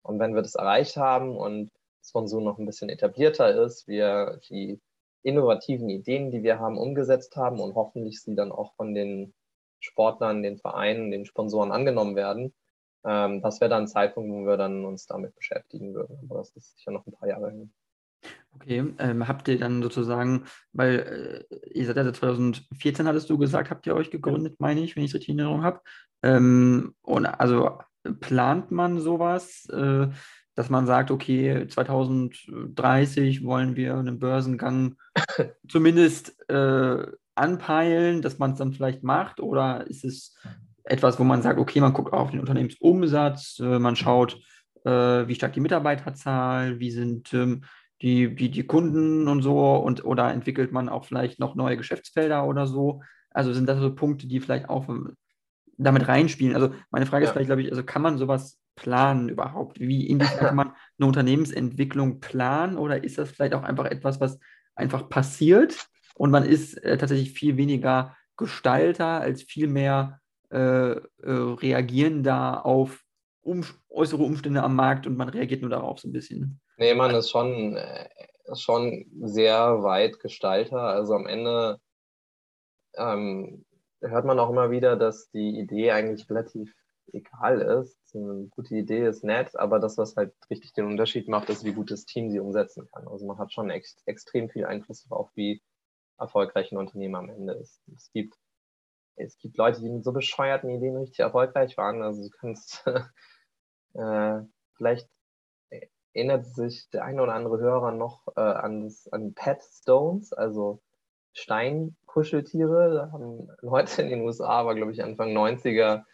Und wenn wir das erreicht haben und Sponsor noch ein bisschen etablierter ist, wir die innovativen Ideen, die wir haben, umgesetzt haben und hoffentlich sie dann auch von den Sportlern, den Vereinen, den Sponsoren angenommen werden, ähm, das wäre dann ein Zeitpunkt, wo wir dann uns damit beschäftigen würden. Aber das ist sicher noch ein paar Jahre hin. Okay, ähm, habt ihr dann sozusagen, weil äh, ihr seid ja seit 2014, hattest du gesagt, habt ihr euch gegründet, meine ich, wenn ich es richtig in Erinnerung habe. Ähm, und also plant man sowas, äh, dass man sagt, okay, 2030 wollen wir einen Börsengang zumindest äh, anpeilen, dass man es dann vielleicht macht? Oder ist es etwas, wo man sagt, okay, man guckt auf den Unternehmensumsatz, äh, man schaut, äh, wie stark die Mitarbeiterzahl, wie sind ähm, die, die, die Kunden und so und oder entwickelt man auch vielleicht noch neue Geschäftsfelder oder so? Also sind das so Punkte, die vielleicht auch ähm, damit reinspielen? Also meine Frage ja. ist vielleicht, glaube ich, also kann man sowas planen überhaupt? Wie inwiefern kann man eine Unternehmensentwicklung planen oder ist das vielleicht auch einfach etwas, was einfach passiert und man ist äh, tatsächlich viel weniger Gestalter als viel mehr äh, äh, reagierender auf um, äußere Umstände am Markt und man reagiert nur darauf so ein bisschen. Nee, man ist schon, äh, schon sehr weit Gestalter. Also am Ende ähm, hört man auch immer wieder, dass die Idee eigentlich relativ egal ist. Eine gute Idee ist nett, aber das, was halt richtig den Unterschied macht, ist, wie gut das Team sie umsetzen kann. Also man hat schon ex extrem viel Einfluss darauf, wie erfolgreich ein Unternehmen am Ende ist. Es gibt es gibt Leute, die mit so bescheuerten Ideen richtig erfolgreich waren. Also du kannst äh, vielleicht erinnert sich der eine oder andere Hörer noch äh, an, das, an Pet Stones, also Steinkuscheltiere. Da haben Leute in den USA, war glaube ich Anfang 90er,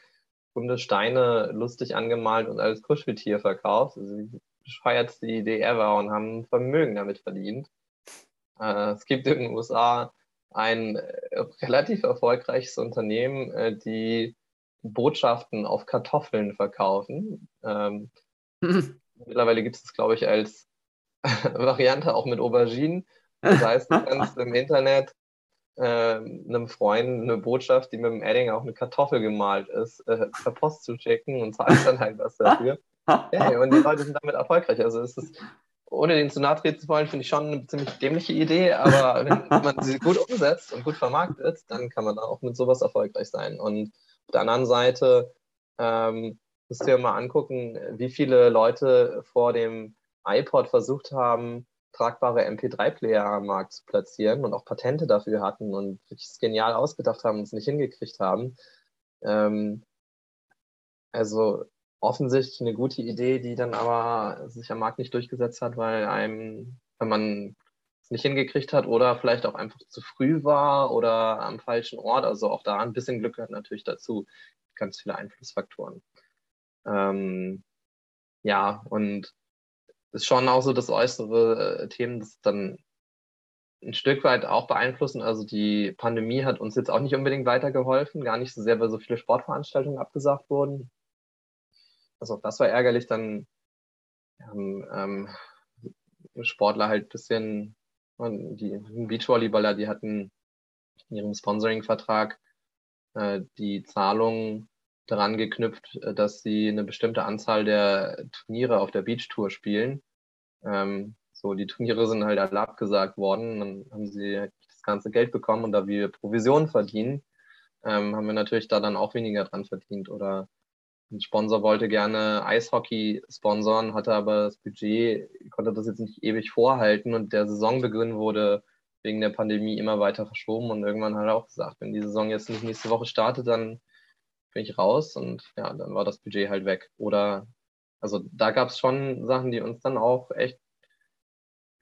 runde Steine lustig angemalt und als Kuscheltier verkauft. Also die bescheuertste Idee ever und haben Vermögen damit verdient. Äh, es gibt in den USA ein äh, relativ erfolgreiches Unternehmen, äh, die Botschaften auf Kartoffeln verkaufen. Ähm, mhm. Mittlerweile gibt es es, glaube ich, als Variante auch mit Auberginen. Das heißt, du kannst im Internet äh, einem Freund eine Botschaft, die mit dem Edding auf eine Kartoffel gemalt ist, äh, per Post zu schicken und zahlst dann halt was dafür. ja, und die Leute sind damit erfolgreich. Also es ist ohne den zu nahe treten zu wollen, finde ich schon eine ziemlich dämliche Idee, aber wenn man sie gut umsetzt und gut vermarktet, dann kann man da auch mit sowas erfolgreich sein. Und auf der anderen Seite ähm, musst du dir mal angucken, wie viele Leute vor dem iPod versucht haben, tragbare MP3-Player am Markt zu platzieren und auch Patente dafür hatten und wirklich genial ausgedacht haben und es nicht hingekriegt haben. Ähm, also offensichtlich eine gute Idee, die dann aber sich am Markt nicht durchgesetzt hat, weil einem, wenn man es nicht hingekriegt hat oder vielleicht auch einfach zu früh war oder am falschen Ort. Also auch da ein bisschen Glück gehört natürlich dazu. Ganz viele Einflussfaktoren. Ähm, ja, und ist schon auch so, dass äußere äh, Themen das dann ein Stück weit auch beeinflussen. Also die Pandemie hat uns jetzt auch nicht unbedingt weitergeholfen, gar nicht so sehr, weil so viele Sportveranstaltungen abgesagt wurden. Also auch das war ärgerlich. Dann haben ähm, Sportler halt ein bisschen, die Beachvolleyballer, die hatten in ihrem Sponsoring-Vertrag äh, die Zahlung daran geknüpft, äh, dass sie eine bestimmte Anzahl der Turniere auf der Beach-Tour spielen. Ähm, so, die Turniere sind halt alle abgesagt worden. Dann haben sie das ganze Geld bekommen und da wir Provisionen verdienen, ähm, haben wir natürlich da dann auch weniger dran verdient. Oder ein Sponsor wollte gerne Eishockey sponsoren, hatte aber das Budget, konnte das jetzt nicht ewig vorhalten und der Saisonbeginn wurde wegen der Pandemie immer weiter verschoben und irgendwann hat er auch gesagt, wenn die Saison jetzt nicht nächste Woche startet, dann bin ich raus und ja, dann war das Budget halt weg. Oder also da gab es schon Sachen, die uns dann auch echt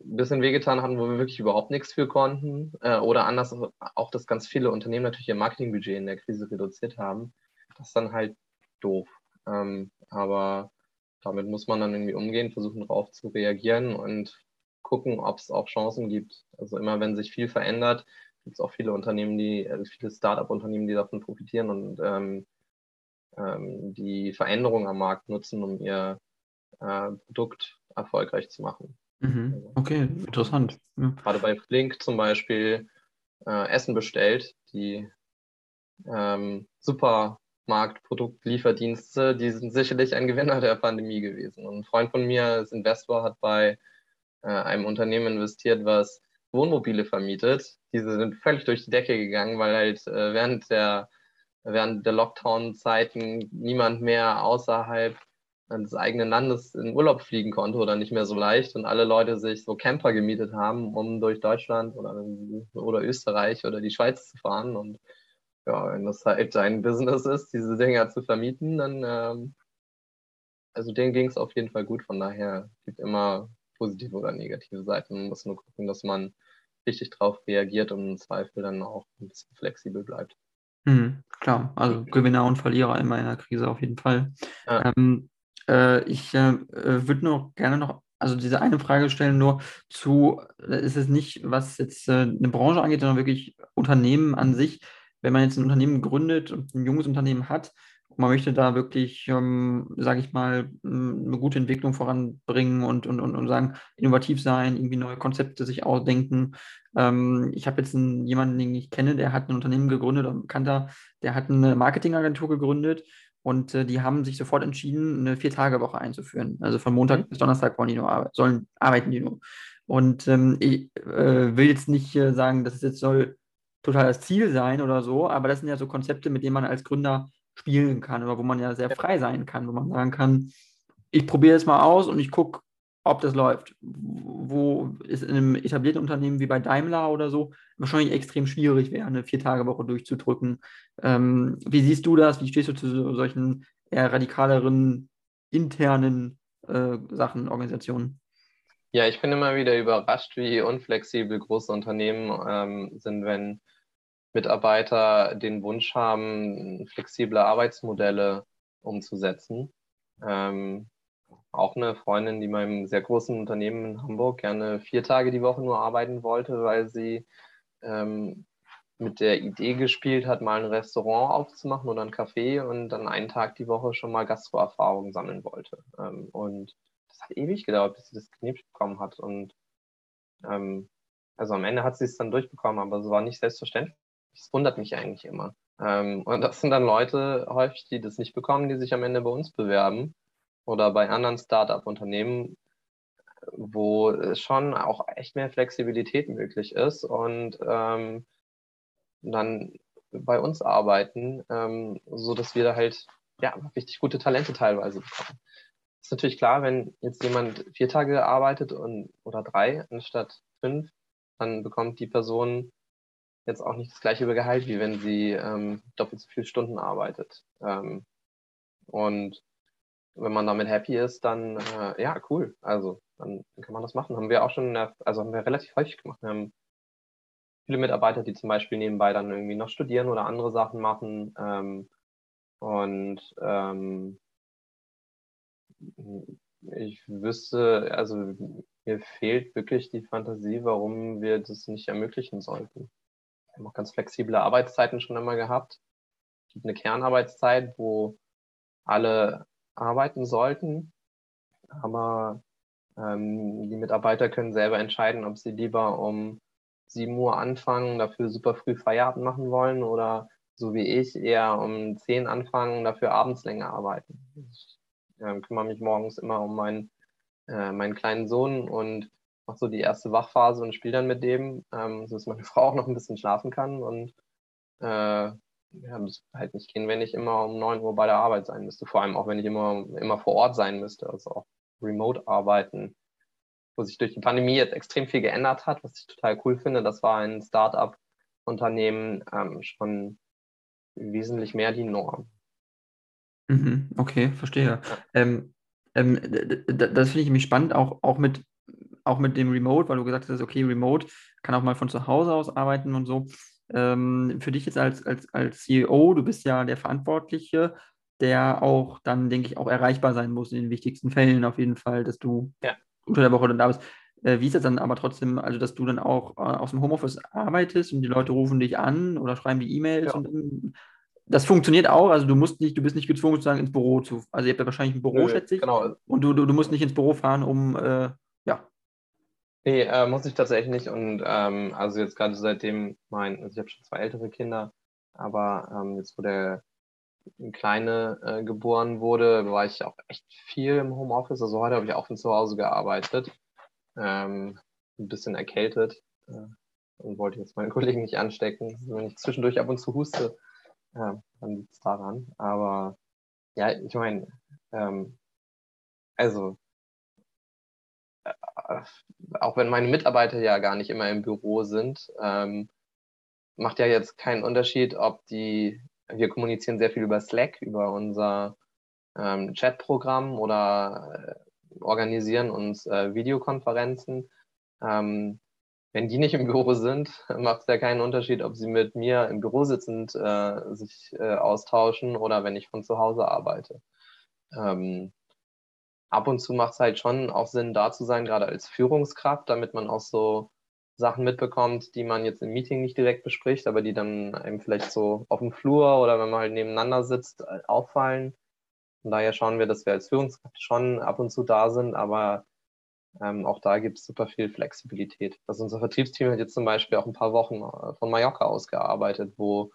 ein bisschen wehgetan hatten, wo wir wirklich überhaupt nichts für konnten. Äh, oder anders auch, dass ganz viele Unternehmen natürlich ihr Marketingbudget in der Krise reduziert haben. Das ist dann halt doof. Ähm, aber damit muss man dann irgendwie umgehen, versuchen darauf zu reagieren und gucken, ob es auch Chancen gibt. Also immer wenn sich viel verändert, gibt es auch viele Unternehmen, die, also viele Start-up-Unternehmen, die davon profitieren und ähm, ähm, die Veränderung am Markt nutzen, um ihr äh, Produkt erfolgreich zu machen. Mhm. Also okay, interessant. Ja. Gerade bei Flink zum Beispiel äh, Essen bestellt, die ähm, Supermarktproduktlieferdienste, die sind sicherlich ein Gewinner der Pandemie gewesen. Und ein Freund von mir, ist Investor, hat bei äh, einem Unternehmen investiert, was Wohnmobile vermietet. Diese sind völlig durch die Decke gegangen, weil halt äh, während der, während der Lockdown-Zeiten niemand mehr außerhalb des eigenen Landes in Urlaub fliegen konnte oder nicht mehr so leicht und alle Leute sich so Camper gemietet haben, um durch Deutschland oder, oder Österreich oder die Schweiz zu fahren. Und ja, wenn das halt ein Business ist, diese Dinger zu vermieten, dann, ähm, also denen ging es auf jeden Fall gut. Von daher gibt immer positive oder negative Seiten. Man muss nur gucken, dass man richtig drauf reagiert und im Zweifel dann auch ein bisschen flexibel bleibt. Mhm, klar, also Gewinner und Verlierer immer in der Krise auf jeden Fall. Ja. Ähm, äh, ich äh, würde noch gerne noch, also diese eine Frage stellen, nur zu, äh, ist es nicht, was jetzt äh, eine Branche angeht, sondern wirklich Unternehmen an sich. Wenn man jetzt ein Unternehmen gründet und ein junges Unternehmen hat, man möchte da wirklich, ähm, sage ich mal, eine gute Entwicklung voranbringen und, und, und, und sagen, innovativ sein, irgendwie neue Konzepte sich ausdenken. Ähm, ich habe jetzt einen, jemanden, den ich kenne, der hat ein Unternehmen gegründet, ein Bekannter, der hat eine Marketingagentur gegründet und äh, die haben sich sofort entschieden, eine Vier-Tage-Woche einzuführen. Also von Montag mhm. bis Donnerstag wollen die nur arbeiten, sollen arbeiten die nur. Und ähm, ich äh, will jetzt nicht äh, sagen, dass es jetzt soll total das Ziel sein oder so, aber das sind ja so Konzepte, mit denen man als Gründer spielen kann oder wo man ja sehr frei sein kann, wo man sagen kann, ich probiere es mal aus und ich gucke, ob das läuft. Wo ist in einem etablierten Unternehmen wie bei Daimler oder so wahrscheinlich extrem schwierig wäre, eine Vier-Tage-Woche durchzudrücken. Ähm, wie siehst du das? Wie stehst du zu solchen eher radikaleren internen äh, Sachen, Organisationen? Ja, ich bin immer wieder überrascht, wie unflexibel große Unternehmen ähm, sind, wenn Mitarbeiter den Wunsch haben, flexible Arbeitsmodelle umzusetzen. Ähm, auch eine Freundin, die meinem sehr großen Unternehmen in Hamburg gerne vier Tage die Woche nur arbeiten wollte, weil sie ähm, mit der Idee gespielt hat, mal ein Restaurant aufzumachen oder ein Café und dann einen Tag die Woche schon mal Gastroerfahrung sammeln wollte. Ähm, und das hat ewig gedauert, bis sie das genehmigt bekommen hat. Und ähm, also am Ende hat sie es dann durchbekommen, aber es war nicht selbstverständlich. Das wundert mich eigentlich immer. Ähm, und das sind dann Leute häufig, die das nicht bekommen, die sich am Ende bei uns bewerben oder bei anderen Startup-Unternehmen, wo schon auch echt mehr Flexibilität möglich ist und ähm, dann bei uns arbeiten, ähm, so dass wir da halt ja richtig gute Talente teilweise bekommen. Ist natürlich klar, wenn jetzt jemand vier Tage arbeitet und oder drei anstatt fünf, dann bekommt die Person jetzt auch nicht das gleiche Gehalt, wie wenn sie ähm, doppelt so viele Stunden arbeitet. Ähm, und wenn man damit happy ist, dann äh, ja, cool. Also dann, dann, kann man das machen. Haben wir auch schon, also haben wir relativ häufig gemacht. Wir haben viele Mitarbeiter, die zum Beispiel nebenbei dann irgendwie noch studieren oder andere Sachen machen. Ähm, und ähm, ich wüsste, also mir fehlt wirklich die Fantasie, warum wir das nicht ermöglichen sollten. Wir haben auch ganz flexible Arbeitszeiten schon immer gehabt. Es gibt eine Kernarbeitszeit, wo alle arbeiten sollten. Aber ähm, die Mitarbeiter können selber entscheiden, ob sie lieber um 7 Uhr anfangen, dafür super früh Feierabend machen wollen oder so wie ich eher um 10 anfangen, dafür abends länger arbeiten. Ich äh, kümmere mich morgens immer um meinen, äh, meinen kleinen Sohn und mache so die erste Wachphase und spiele dann mit dem, ähm, sodass meine Frau auch noch ein bisschen schlafen kann und äh, ja, das halt nicht gehen, wenn ich immer um 9 Uhr bei der Arbeit sein müsste. Vor allem auch, wenn ich immer, immer vor Ort sein müsste, also auch remote arbeiten, wo sich durch die Pandemie jetzt extrem viel geändert hat, was ich total cool finde. Das war ein Start-up-Unternehmen ähm, schon wesentlich mehr die Norm. Mhm, okay, verstehe. Ja. Ähm, ähm, das finde ich nämlich spannend, auch, auch, mit, auch mit dem Remote, weil du gesagt hast, okay, Remote kann auch mal von zu Hause aus arbeiten und so. Ähm, für dich jetzt als, als, als CEO, du bist ja der Verantwortliche, der auch dann, denke ich, auch erreichbar sein muss in den wichtigsten Fällen auf jeden Fall, dass du ja. unter der Woche dann da bist. Äh, wie ist das dann aber trotzdem, also dass du dann auch äh, aus dem Homeoffice arbeitest und die Leute rufen dich an oder schreiben die E-Mails ja. und das funktioniert auch, also du musst nicht, du bist nicht gezwungen, sozusagen ins Büro zu. Also ihr habt ja wahrscheinlich ein Büro, Nö, schätze ich. Genau. Und du, du, du musst nicht ins Büro fahren, um äh, Nee, äh, muss ich tatsächlich nicht. Und ähm, also jetzt gerade seitdem mein, also ich habe schon zwei ältere Kinder, Aber ähm, jetzt, wo der Kleine äh, geboren wurde, war ich auch echt viel im Homeoffice. Also heute habe ich auch von zu Hause gearbeitet. Ähm, ein bisschen erkältet äh, und wollte jetzt meinen Kollegen nicht anstecken. Wenn ich zwischendurch ab und zu huste, äh, dann liegt es daran. Aber ja, ich meine, ähm, also auch wenn meine Mitarbeiter ja gar nicht immer im Büro sind, ähm, macht ja jetzt keinen Unterschied, ob die, wir kommunizieren sehr viel über Slack, über unser ähm, Chatprogramm oder äh, organisieren uns äh, Videokonferenzen. Ähm, wenn die nicht im Büro sind, macht es ja keinen Unterschied, ob sie mit mir im Büro sitzend äh, sich äh, austauschen oder wenn ich von zu Hause arbeite. Ähm, ab und zu macht es halt schon auch Sinn, da zu sein, gerade als Führungskraft, damit man auch so Sachen mitbekommt, die man jetzt im Meeting nicht direkt bespricht, aber die dann einem vielleicht so auf dem Flur oder wenn man halt nebeneinander sitzt, äh, auffallen. Von daher schauen wir, dass wir als Führungskraft schon ab und zu da sind, aber ähm, auch da gibt es super viel Flexibilität. Also unser Vertriebsteam hat jetzt zum Beispiel auch ein paar Wochen äh, von Mallorca aus gearbeitet, wo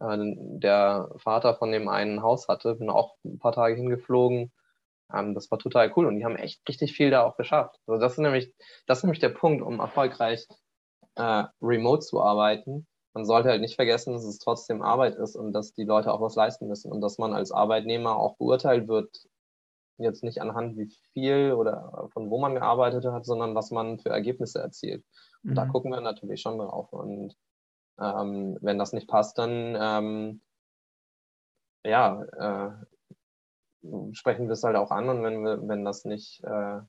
äh, der Vater von dem einen Haus hatte, bin auch ein paar Tage hingeflogen. Ähm, das war total cool und die haben echt richtig viel da auch geschafft. Also das ist nämlich, das ist nämlich der Punkt, um erfolgreich äh, remote zu arbeiten. Man sollte halt nicht vergessen, dass es trotzdem Arbeit ist und dass die Leute auch was leisten müssen und dass man als Arbeitnehmer auch beurteilt wird, jetzt nicht anhand wie viel oder von wo man gearbeitet hat, sondern was man für Ergebnisse erzielt. Und mhm. da gucken wir natürlich schon drauf. Und ähm, wenn das nicht passt, dann ähm, ja, äh, sprechen wir es halt auch an und wenn wenn das nicht, äh,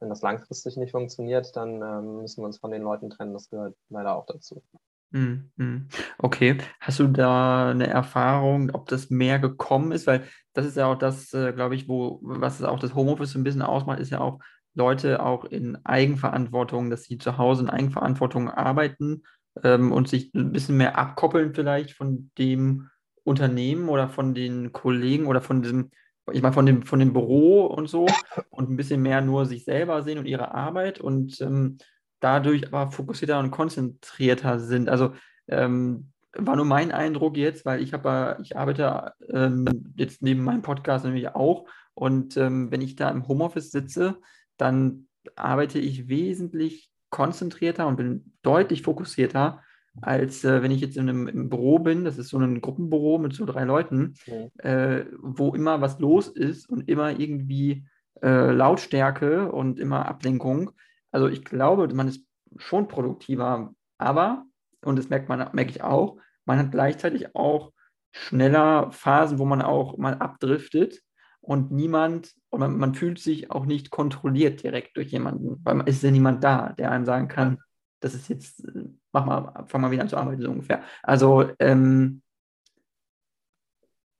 wenn das langfristig nicht funktioniert, dann ähm, müssen wir uns von den Leuten trennen. Das gehört leider auch dazu. Mhm, mhm. Okay, hast du da eine Erfahrung, ob das mehr gekommen ist? Weil das ist ja auch das, äh, glaube ich, wo, was auch das Homeoffice so ein bisschen ausmacht, ist ja auch Leute auch in Eigenverantwortung, dass sie zu Hause in Eigenverantwortung arbeiten ähm, und sich ein bisschen mehr abkoppeln vielleicht von dem Unternehmen oder von den Kollegen oder von diesem, ich meine, von dem, von dem Büro und so und ein bisschen mehr nur sich selber sehen und ihre Arbeit und ähm, dadurch aber fokussierter und konzentrierter sind. Also ähm, war nur mein Eindruck jetzt, weil ich habe, ich arbeite ähm, jetzt neben meinem Podcast nämlich auch und ähm, wenn ich da im Homeoffice sitze, dann arbeite ich wesentlich konzentrierter und bin deutlich fokussierter, als äh, wenn ich jetzt in einem im Büro bin. Das ist so ein Gruppenbüro mit so drei Leuten, mhm. äh, wo immer was los ist und immer irgendwie äh, Lautstärke und immer Ablenkung. Also ich glaube, man ist schon produktiver, aber, und das merkt man, merke ich auch, man hat gleichzeitig auch schneller Phasen, wo man auch mal abdriftet und niemand, und man, man fühlt sich auch nicht kontrolliert direkt durch jemanden, weil es ist ja niemand da, der einem sagen kann, das ist jetzt, mach mal, fang mal wieder an zu arbeiten, so ungefähr. Also, ähm,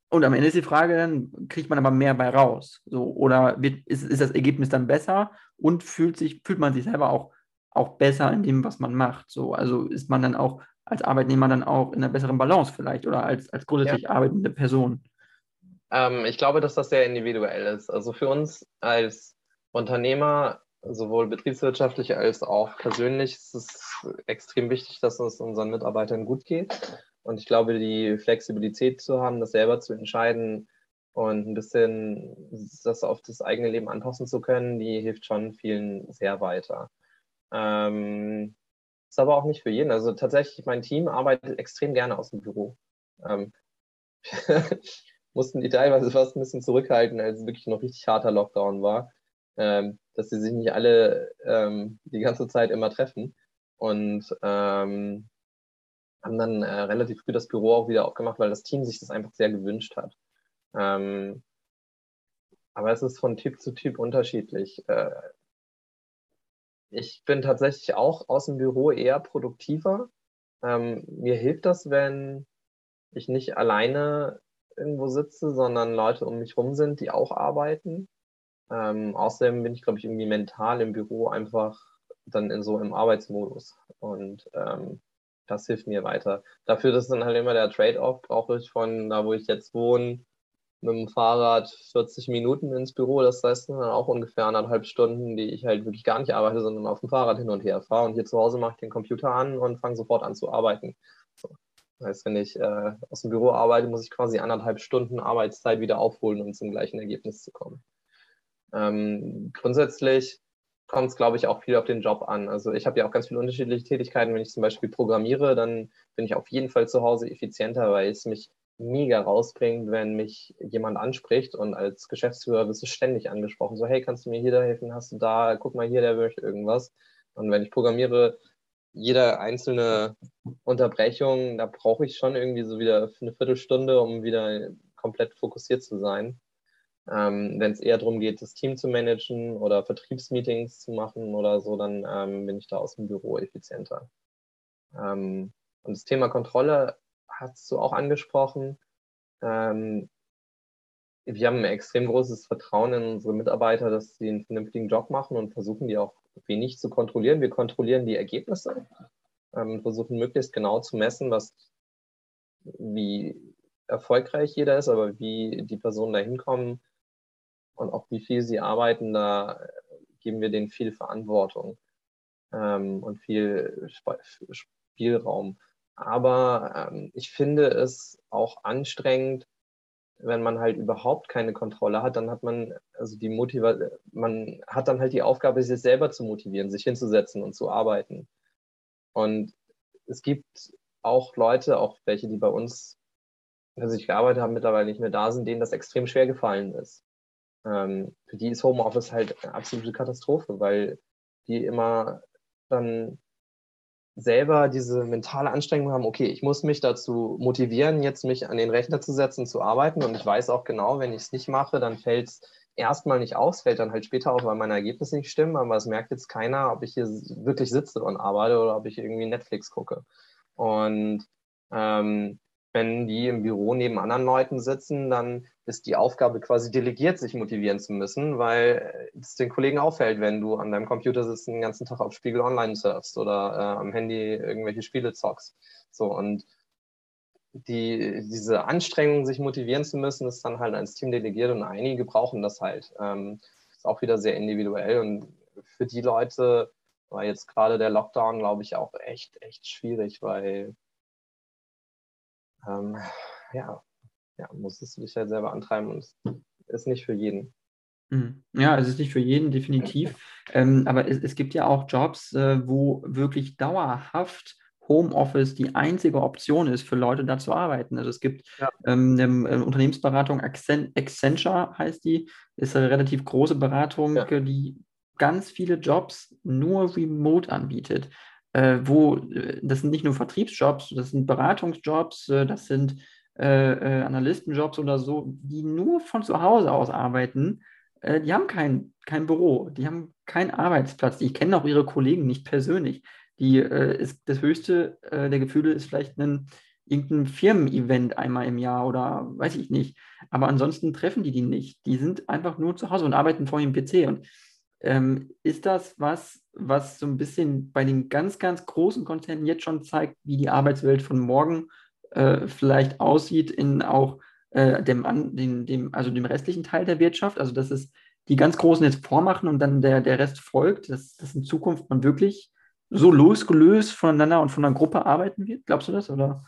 und am Ende ist die Frage, dann kriegt man aber mehr bei raus. So, oder wird, ist, ist das Ergebnis dann besser und fühlt, sich, fühlt man sich selber auch, auch besser in dem, was man macht. So, also ist man dann auch als Arbeitnehmer dann auch in einer besseren Balance vielleicht oder als, als grundsätzlich ja. arbeitende Person. Ähm, ich glaube, dass das sehr individuell ist. Also für uns als Unternehmer, sowohl betriebswirtschaftlich als auch persönlich, ist es extrem wichtig, dass es unseren Mitarbeitern gut geht. Und ich glaube, die Flexibilität zu haben, das selber zu entscheiden und ein bisschen das auf das eigene Leben anpassen zu können, die hilft schon vielen sehr weiter. Ähm, ist aber auch nicht für jeden. Also tatsächlich, mein Team arbeitet extrem gerne aus dem Büro. Ähm, mussten die teilweise fast ein bisschen zurückhalten, als es wirklich noch richtig harter Lockdown war, ähm, dass sie sich nicht alle ähm, die ganze Zeit immer treffen. Und ähm, haben dann äh, relativ früh das Büro auch wieder aufgemacht, weil das Team sich das einfach sehr gewünscht hat. Ähm, aber es ist von Typ zu Typ unterschiedlich. Äh, ich bin tatsächlich auch aus dem Büro eher produktiver. Ähm, mir hilft das, wenn ich nicht alleine irgendwo sitze, sondern Leute um mich rum sind, die auch arbeiten. Ähm, außerdem bin ich, glaube ich, irgendwie mental im Büro einfach dann in so im Arbeitsmodus. Und ähm, das hilft mir weiter. Dafür ist dann halt immer der Trade-off, brauche ich von da, wo ich jetzt wohne, mit dem Fahrrad 40 Minuten ins Büro. Das heißt dann auch ungefähr anderthalb Stunden, die ich halt wirklich gar nicht arbeite, sondern auf dem Fahrrad hin und her fahre. Und hier zu Hause mache ich den Computer an und fange sofort an zu arbeiten. So. Das heißt, wenn ich äh, aus dem Büro arbeite, muss ich quasi anderthalb Stunden Arbeitszeit wieder aufholen, um zum gleichen Ergebnis zu kommen. Ähm, grundsätzlich kommt es, glaube ich, auch viel auf den Job an. Also ich habe ja auch ganz viele unterschiedliche Tätigkeiten. Wenn ich zum Beispiel programmiere, dann bin ich auf jeden Fall zu Hause effizienter, weil es mich mega rausbringt, wenn mich jemand anspricht und als Geschäftsführer wirst du ständig angesprochen. So, hey, kannst du mir hier da helfen? Hast du da? Guck mal hier, der möchte irgendwas. Und wenn ich programmiere, jede einzelne Unterbrechung, da brauche ich schon irgendwie so wieder eine Viertelstunde, um wieder komplett fokussiert zu sein. Ähm, Wenn es eher darum geht, das Team zu managen oder Vertriebsmeetings zu machen oder so, dann ähm, bin ich da aus dem Büro effizienter. Ähm, und das Thema Kontrolle hast du auch angesprochen. Ähm, wir haben ein extrem großes Vertrauen in unsere Mitarbeiter, dass sie einen vernünftigen Job machen und versuchen, die auch wenig zu kontrollieren. Wir kontrollieren die Ergebnisse, ähm, versuchen möglichst genau zu messen, was, wie erfolgreich jeder ist, aber wie die Personen da hinkommen und auch wie viel sie arbeiten, da geben wir denen viel Verantwortung ähm, und viel Spielraum. Aber ähm, ich finde es auch anstrengend, wenn man halt überhaupt keine Kontrolle hat, dann hat man also die Motiva man hat dann halt die Aufgabe, sich selber zu motivieren, sich hinzusetzen und zu arbeiten. Und es gibt auch Leute, auch welche, die bei uns, also ich gearbeitet haben, mittlerweile nicht mehr da sind, denen das extrem schwer gefallen ist. Ähm, für die ist Homeoffice halt eine absolute Katastrophe, weil die immer dann selber diese mentale Anstrengung haben, okay, ich muss mich dazu motivieren, jetzt mich an den Rechner zu setzen, zu arbeiten. Und ich weiß auch genau, wenn ich es nicht mache, dann fällt es erstmal nicht aus, fällt dann halt später auf, weil meine Ergebnisse nicht stimmen. Aber es merkt jetzt keiner, ob ich hier wirklich sitze und arbeite oder ob ich irgendwie Netflix gucke. Und ähm, wenn die im Büro neben anderen Leuten sitzen, dann ist die Aufgabe quasi delegiert, sich motivieren zu müssen, weil es den Kollegen auffällt, wenn du an deinem Computer sitzt und den ganzen Tag auf Spiegel Online surfst oder äh, am Handy irgendwelche Spiele zockst. So und die, diese Anstrengung, sich motivieren zu müssen, ist dann halt ans Team delegiert und einige brauchen das halt. Ähm, ist auch wieder sehr individuell und für die Leute war jetzt gerade der Lockdown, glaube ich, auch echt, echt schwierig, weil ähm, ja, ja, musstest du dich halt selber antreiben und es ist nicht für jeden. Mhm. Ja, es ist nicht für jeden, definitiv. Ähm, aber es, es, gibt ja auch Jobs, äh, wo wirklich dauerhaft Homeoffice die einzige Option ist, für Leute da zu arbeiten. Also es gibt ja. ähm, eine, eine, Unternehmensberatung, Accenture heißt die, ist eine relativ große Beratung, ja. die ganz viele Jobs nur remote anbietet äh, wo, äh, das sind nicht nur Vertriebsjobs, das sind Beratungsjobs, äh, das sind äh, Analystenjobs oder so, die nur von zu Hause aus arbeiten. Die haben kein, kein Büro, die haben keinen Arbeitsplatz, die kennen auch ihre Kollegen nicht persönlich. Die ist das höchste der Gefühle ist vielleicht ein irgendein Firmen-Event einmal im Jahr oder weiß ich nicht. Aber ansonsten treffen die die nicht. Die sind einfach nur zu Hause und arbeiten vor ihrem PC. Und ähm, ist das was, was so ein bisschen bei den ganz, ganz großen Konzernen jetzt schon zeigt, wie die Arbeitswelt von morgen äh, vielleicht aussieht in auch äh, dem, dem, dem, also dem restlichen Teil der Wirtschaft? Also, dass es die ganz Großen jetzt vormachen und dann der, der Rest folgt, dass, dass in Zukunft man wirklich so losgelöst voneinander und von einer Gruppe arbeiten wird? Glaubst du das? Oder?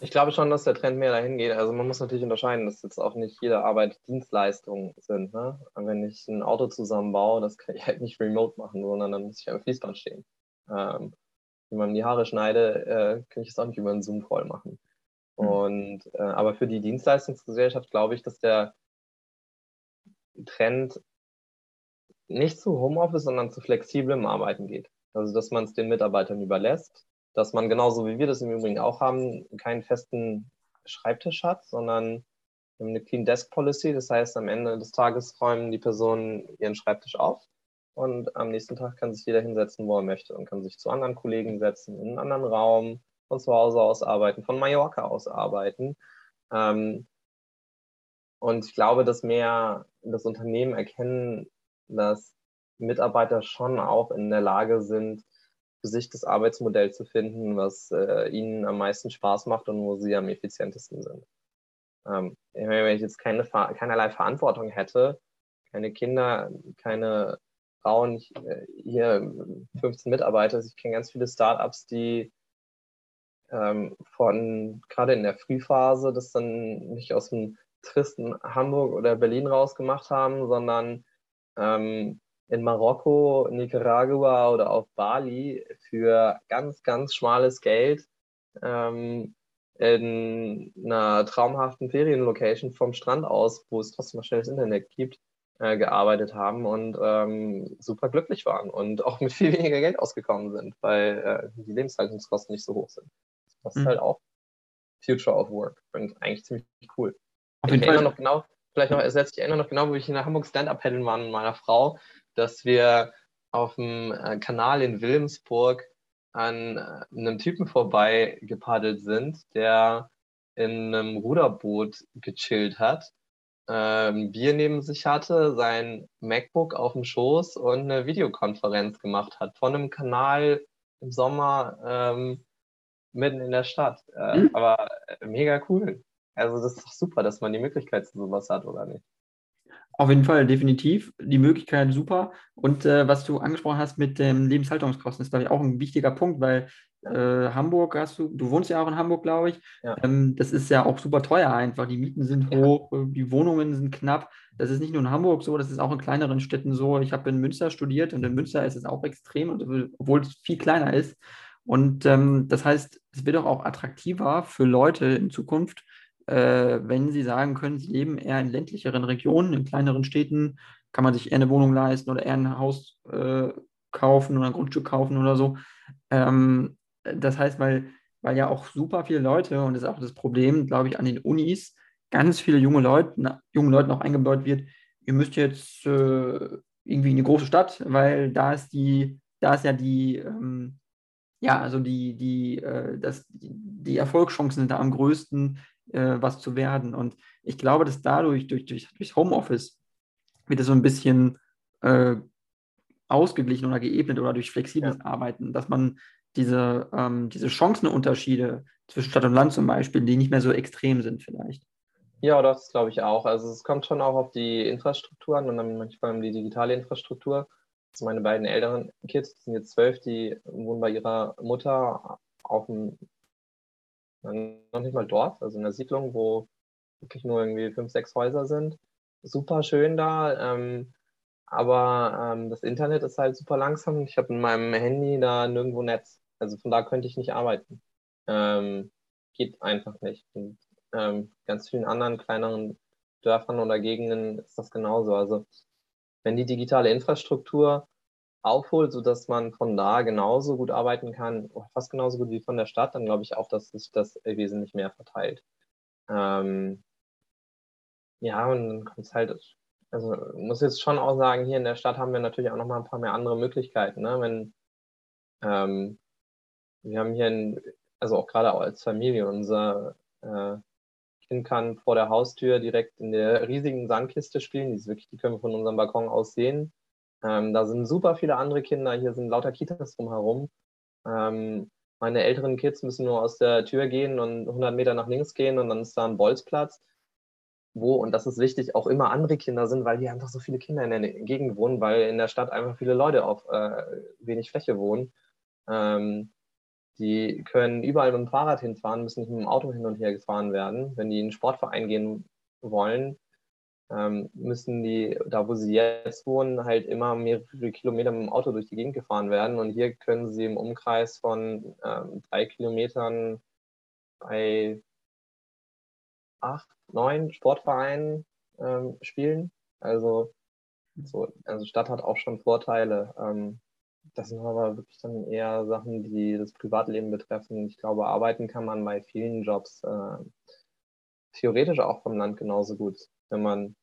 Ich glaube schon, dass der Trend mehr dahin geht. Also man muss natürlich unterscheiden, dass jetzt auch nicht jede Arbeit Dienstleistungen sind. Ne? Wenn ich ein Auto zusammenbaue, das kann ich halt nicht remote machen, sondern dann muss ich am Fließband stehen. Ähm, wenn man die Haare schneide, äh, kann ich es auch nicht über einen Zoom-Call machen. Mhm. Und, äh, aber für die Dienstleistungsgesellschaft glaube ich, dass der Trend nicht zu Homeoffice, sondern zu flexiblem Arbeiten geht. Also dass man es den Mitarbeitern überlässt, dass man genauso wie wir das im Übrigen auch haben, keinen festen Schreibtisch hat, sondern eine Clean Desk Policy. Das heißt, am Ende des Tages räumen die Personen ihren Schreibtisch auf und am nächsten Tag kann sich jeder hinsetzen, wo er möchte und kann sich zu anderen Kollegen setzen, in einen anderen Raum, von zu Hause aus arbeiten, von Mallorca aus arbeiten. Ähm, und ich glaube, dass mehr das Unternehmen erkennen, dass Mitarbeiter schon auch in der Lage sind, für sich das Arbeitsmodell zu finden, was äh, ihnen am meisten Spaß macht und wo sie am effizientesten sind. Ähm, wenn ich jetzt keine, keinerlei Verantwortung hätte, keine Kinder, keine Frauen, ich, äh, hier 15 Mitarbeiter, ich kenne ganz viele Startups, die ähm, von gerade in der Frühphase das dann nicht aus dem tristen Hamburg oder Berlin rausgemacht haben, sondern ähm, in Marokko, Nicaragua oder auf Bali für ganz, ganz schmales Geld ähm, in einer traumhaften Ferienlocation vom Strand aus, wo es trotzdem mal schnelles Internet gibt, äh, gearbeitet haben und ähm, super glücklich waren und auch mit viel weniger Geld ausgekommen sind, weil äh, die Lebenshaltungskosten nicht so hoch sind. Das mhm. ist halt auch Future of Work und eigentlich ziemlich cool. Auf ich erinnere noch genau, vielleicht noch ersetzt, ich erinnere noch genau, wo ich in der Hamburg Stand-Up-Paddeln war mit meiner Frau, dass wir auf dem äh, Kanal in Wilhelmsburg an äh, einem Typen vorbei gepaddelt sind, der in einem Ruderboot gechillt hat ähm, Bier neben sich hatte, sein MacBook auf dem Schoß und eine Videokonferenz gemacht hat von einem Kanal im Sommer ähm, mitten in der Stadt. Äh, mhm. Aber äh, mega cool. Also das ist doch super, dass man die Möglichkeit zu sowas hat, oder nicht? Auf jeden Fall, definitiv. Die Möglichkeit super. Und äh, was du angesprochen hast mit den Lebenshaltungskosten, ist, glaube ich, auch ein wichtiger Punkt, weil äh, Hamburg hast du, du wohnst ja auch in Hamburg, glaube ich. Ja. Ähm, das ist ja auch super teuer einfach. Die Mieten sind ja. hoch, äh, die Wohnungen sind knapp. Das ist nicht nur in Hamburg so, das ist auch in kleineren Städten so. Ich habe in Münster studiert und in Münster ist es auch extrem, obwohl es viel kleiner ist. Und ähm, das heißt, es wird auch attraktiver für Leute in Zukunft, äh, wenn sie sagen können, sie leben eher in ländlicheren Regionen, in kleineren Städten, kann man sich eher eine Wohnung leisten oder eher ein Haus äh, kaufen oder ein Grundstück kaufen oder so. Ähm, das heißt, weil, weil ja auch super viele Leute, und das ist auch das Problem, glaube ich, an den Unis, ganz viele junge Leute, jungen Leuten auch eingebaut wird, ihr müsst jetzt äh, irgendwie in eine große Stadt, weil da ist die, da ist ja die, ähm, ja, also die, die, äh, das, die Erfolgschancen sind da am größten, äh, was zu werden. Und ich glaube, dass dadurch, durch, durch, durch Homeoffice, wird es so ein bisschen äh, ausgeglichen oder geebnet oder durch flexibles ja. Arbeiten, dass man diese, ähm, diese Chancenunterschiede zwischen Stadt und Land zum Beispiel, die nicht mehr so extrem sind vielleicht. Ja, das glaube ich auch. Also es kommt schon auch auf die Infrastruktur an und dann manchmal die digitale Infrastruktur. Also meine beiden älteren Kids die sind jetzt zwölf, die wohnen bei ihrer Mutter auf dem, noch nicht mal Dorf, also in der Siedlung, wo wirklich nur irgendwie fünf, sechs Häuser sind. Super schön da. Ähm, aber ähm, das Internet ist halt super langsam. Ich habe in meinem Handy da nirgendwo Netz. Also von da könnte ich nicht arbeiten. Ähm, geht einfach nicht. Und ähm, ganz vielen anderen kleineren Dörfern oder Gegenden ist das genauso. Also wenn die digitale Infrastruktur aufholt, sodass man von da genauso gut arbeiten kann, fast genauso gut wie von der Stadt, dann glaube ich auch, dass sich das wesentlich mehr verteilt. Ähm, ja, und dann kommt es halt also muss jetzt schon auch sagen, hier in der Stadt haben wir natürlich auch noch mal ein paar mehr andere Möglichkeiten. Ne? Wenn, ähm, wir haben hier, ein, also auch gerade auch als Familie, unser äh, Kind kann vor der Haustür direkt in der riesigen Sandkiste spielen. Die ist wirklich, die können wir von unserem Balkon aus sehen. Ähm, da sind super viele andere Kinder. Hier sind lauter Kitas drumherum. Ähm, meine älteren Kids müssen nur aus der Tür gehen und 100 Meter nach links gehen und dann ist da ein Bolzplatz wo, und das ist wichtig, auch immer andere Kinder sind, weil hier einfach so viele Kinder in der Gegend wohnen, weil in der Stadt einfach viele Leute auf äh, wenig Fläche wohnen. Ähm, die können überall mit dem Fahrrad hinfahren, müssen nicht mit dem Auto hin und her gefahren werden. Wenn die in einen Sportverein gehen wollen, ähm, müssen die, da wo sie jetzt wohnen, halt immer mehrere Kilometer mit dem Auto durch die Gegend gefahren werden. Und hier können sie im Umkreis von ähm, drei Kilometern bei acht, neun Sportvereinen ähm, spielen. Also, so, also Stadt hat auch schon Vorteile. Ähm, das sind aber wirklich dann eher Sachen, die das Privatleben betreffen. Ich glaube, arbeiten kann man bei vielen Jobs äh, theoretisch auch vom Land genauso gut, wenn man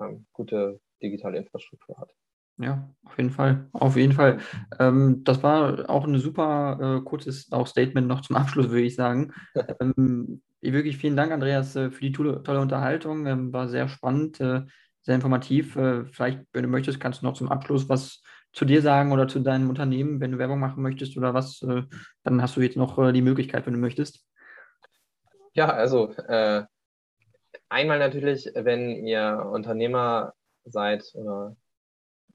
ähm, gute digitale Infrastruktur hat. Ja, auf jeden Fall. Auf jeden Fall. Ähm, das war auch ein super äh, kurzes auch Statement noch zum Abschluss, würde ich sagen. ähm, wirklich vielen Dank, Andreas, äh, für die tolle, tolle Unterhaltung. Ähm, war sehr spannend, äh, sehr informativ. Äh, vielleicht, wenn du möchtest, kannst du noch zum Abschluss was zu dir sagen oder zu deinem Unternehmen, wenn du Werbung machen möchtest oder was. Dann hast du jetzt noch die Möglichkeit, wenn du möchtest. Ja, also äh, einmal natürlich, wenn ihr Unternehmer seid oder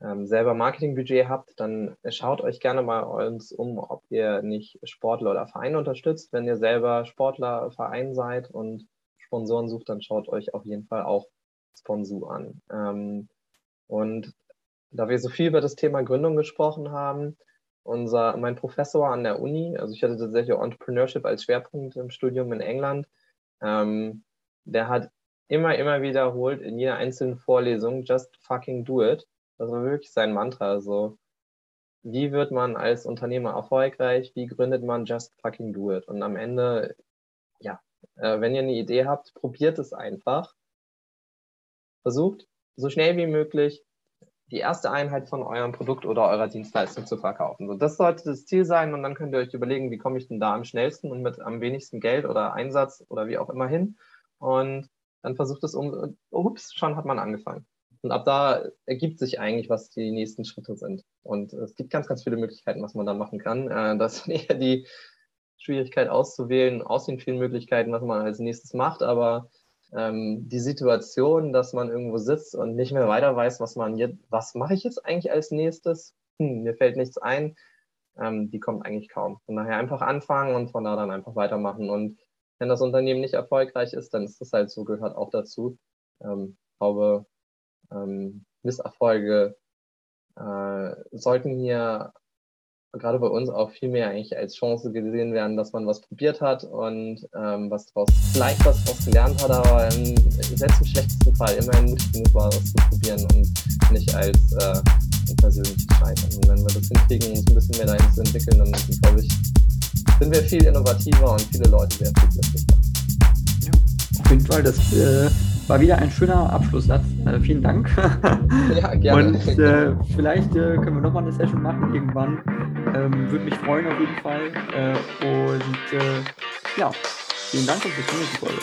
ähm, selber Marketingbudget habt, dann schaut euch gerne mal uns um, ob ihr nicht Sportler oder Vereine unterstützt. Wenn ihr selber Sportler, Verein seid und Sponsoren sucht, dann schaut euch auf jeden Fall auch Sponsor an. Ähm, und da wir so viel über das Thema Gründung gesprochen haben, unser, mein Professor an der Uni, also ich hatte tatsächlich Entrepreneurship als Schwerpunkt im Studium in England, ähm, der hat immer, immer wiederholt in jeder einzelnen Vorlesung, just fucking do it. Das war wirklich sein Mantra. Also, wie wird man als Unternehmer erfolgreich? Wie gründet man just fucking do it? Und am Ende, ja, äh, wenn ihr eine Idee habt, probiert es einfach. Versucht so schnell wie möglich die erste Einheit von eurem Produkt oder eurer Dienstleistung zu verkaufen. So, das sollte das Ziel sein und dann könnt ihr euch überlegen, wie komme ich denn da am schnellsten und mit am wenigsten Geld oder Einsatz oder wie auch immer hin. Und dann versucht es um, ups, schon hat man angefangen. Und ab da ergibt sich eigentlich, was die nächsten Schritte sind. Und es gibt ganz, ganz viele Möglichkeiten, was man da machen kann. Äh, das ist eher die Schwierigkeit auszuwählen, aus den vielen Möglichkeiten, was man als nächstes macht, aber ähm, die Situation, dass man irgendwo sitzt und nicht mehr weiter weiß, was man jetzt, was mache ich jetzt eigentlich als nächstes? Hm, mir fällt nichts ein. Ähm, die kommt eigentlich kaum. Von daher einfach anfangen und von da dann einfach weitermachen. Und wenn das Unternehmen nicht erfolgreich ist, dann ist das halt so, gehört auch dazu. Ähm, ich glaube, ähm, Misserfolge äh, sollten hier gerade bei uns auch viel mehr eigentlich als Chance gesehen werden, dass man was probiert hat und ähm, was draus, vielleicht was draus gelernt hat, aber im, selbst im schlechtesten Fall immerhin mutig genug war, was zu probieren und nicht als äh, persönliches Scheitern. Und wenn wir das hinkriegen, uns ein bisschen mehr dahin zu entwickeln, dann glaube ich, sind wir viel innovativer und viele Leute sehr viel glücklicher. Ja, auf jeden Fall, das äh, war wieder ein schöner Abschlusssatz. Äh, vielen Dank. Ja, gerne. Und äh, vielleicht äh, können wir nochmal eine Session machen irgendwann. Ähm, Würde mich freuen auf jeden Fall. Äh, und äh, ja, vielen Dank und bis zum nächsten Folge.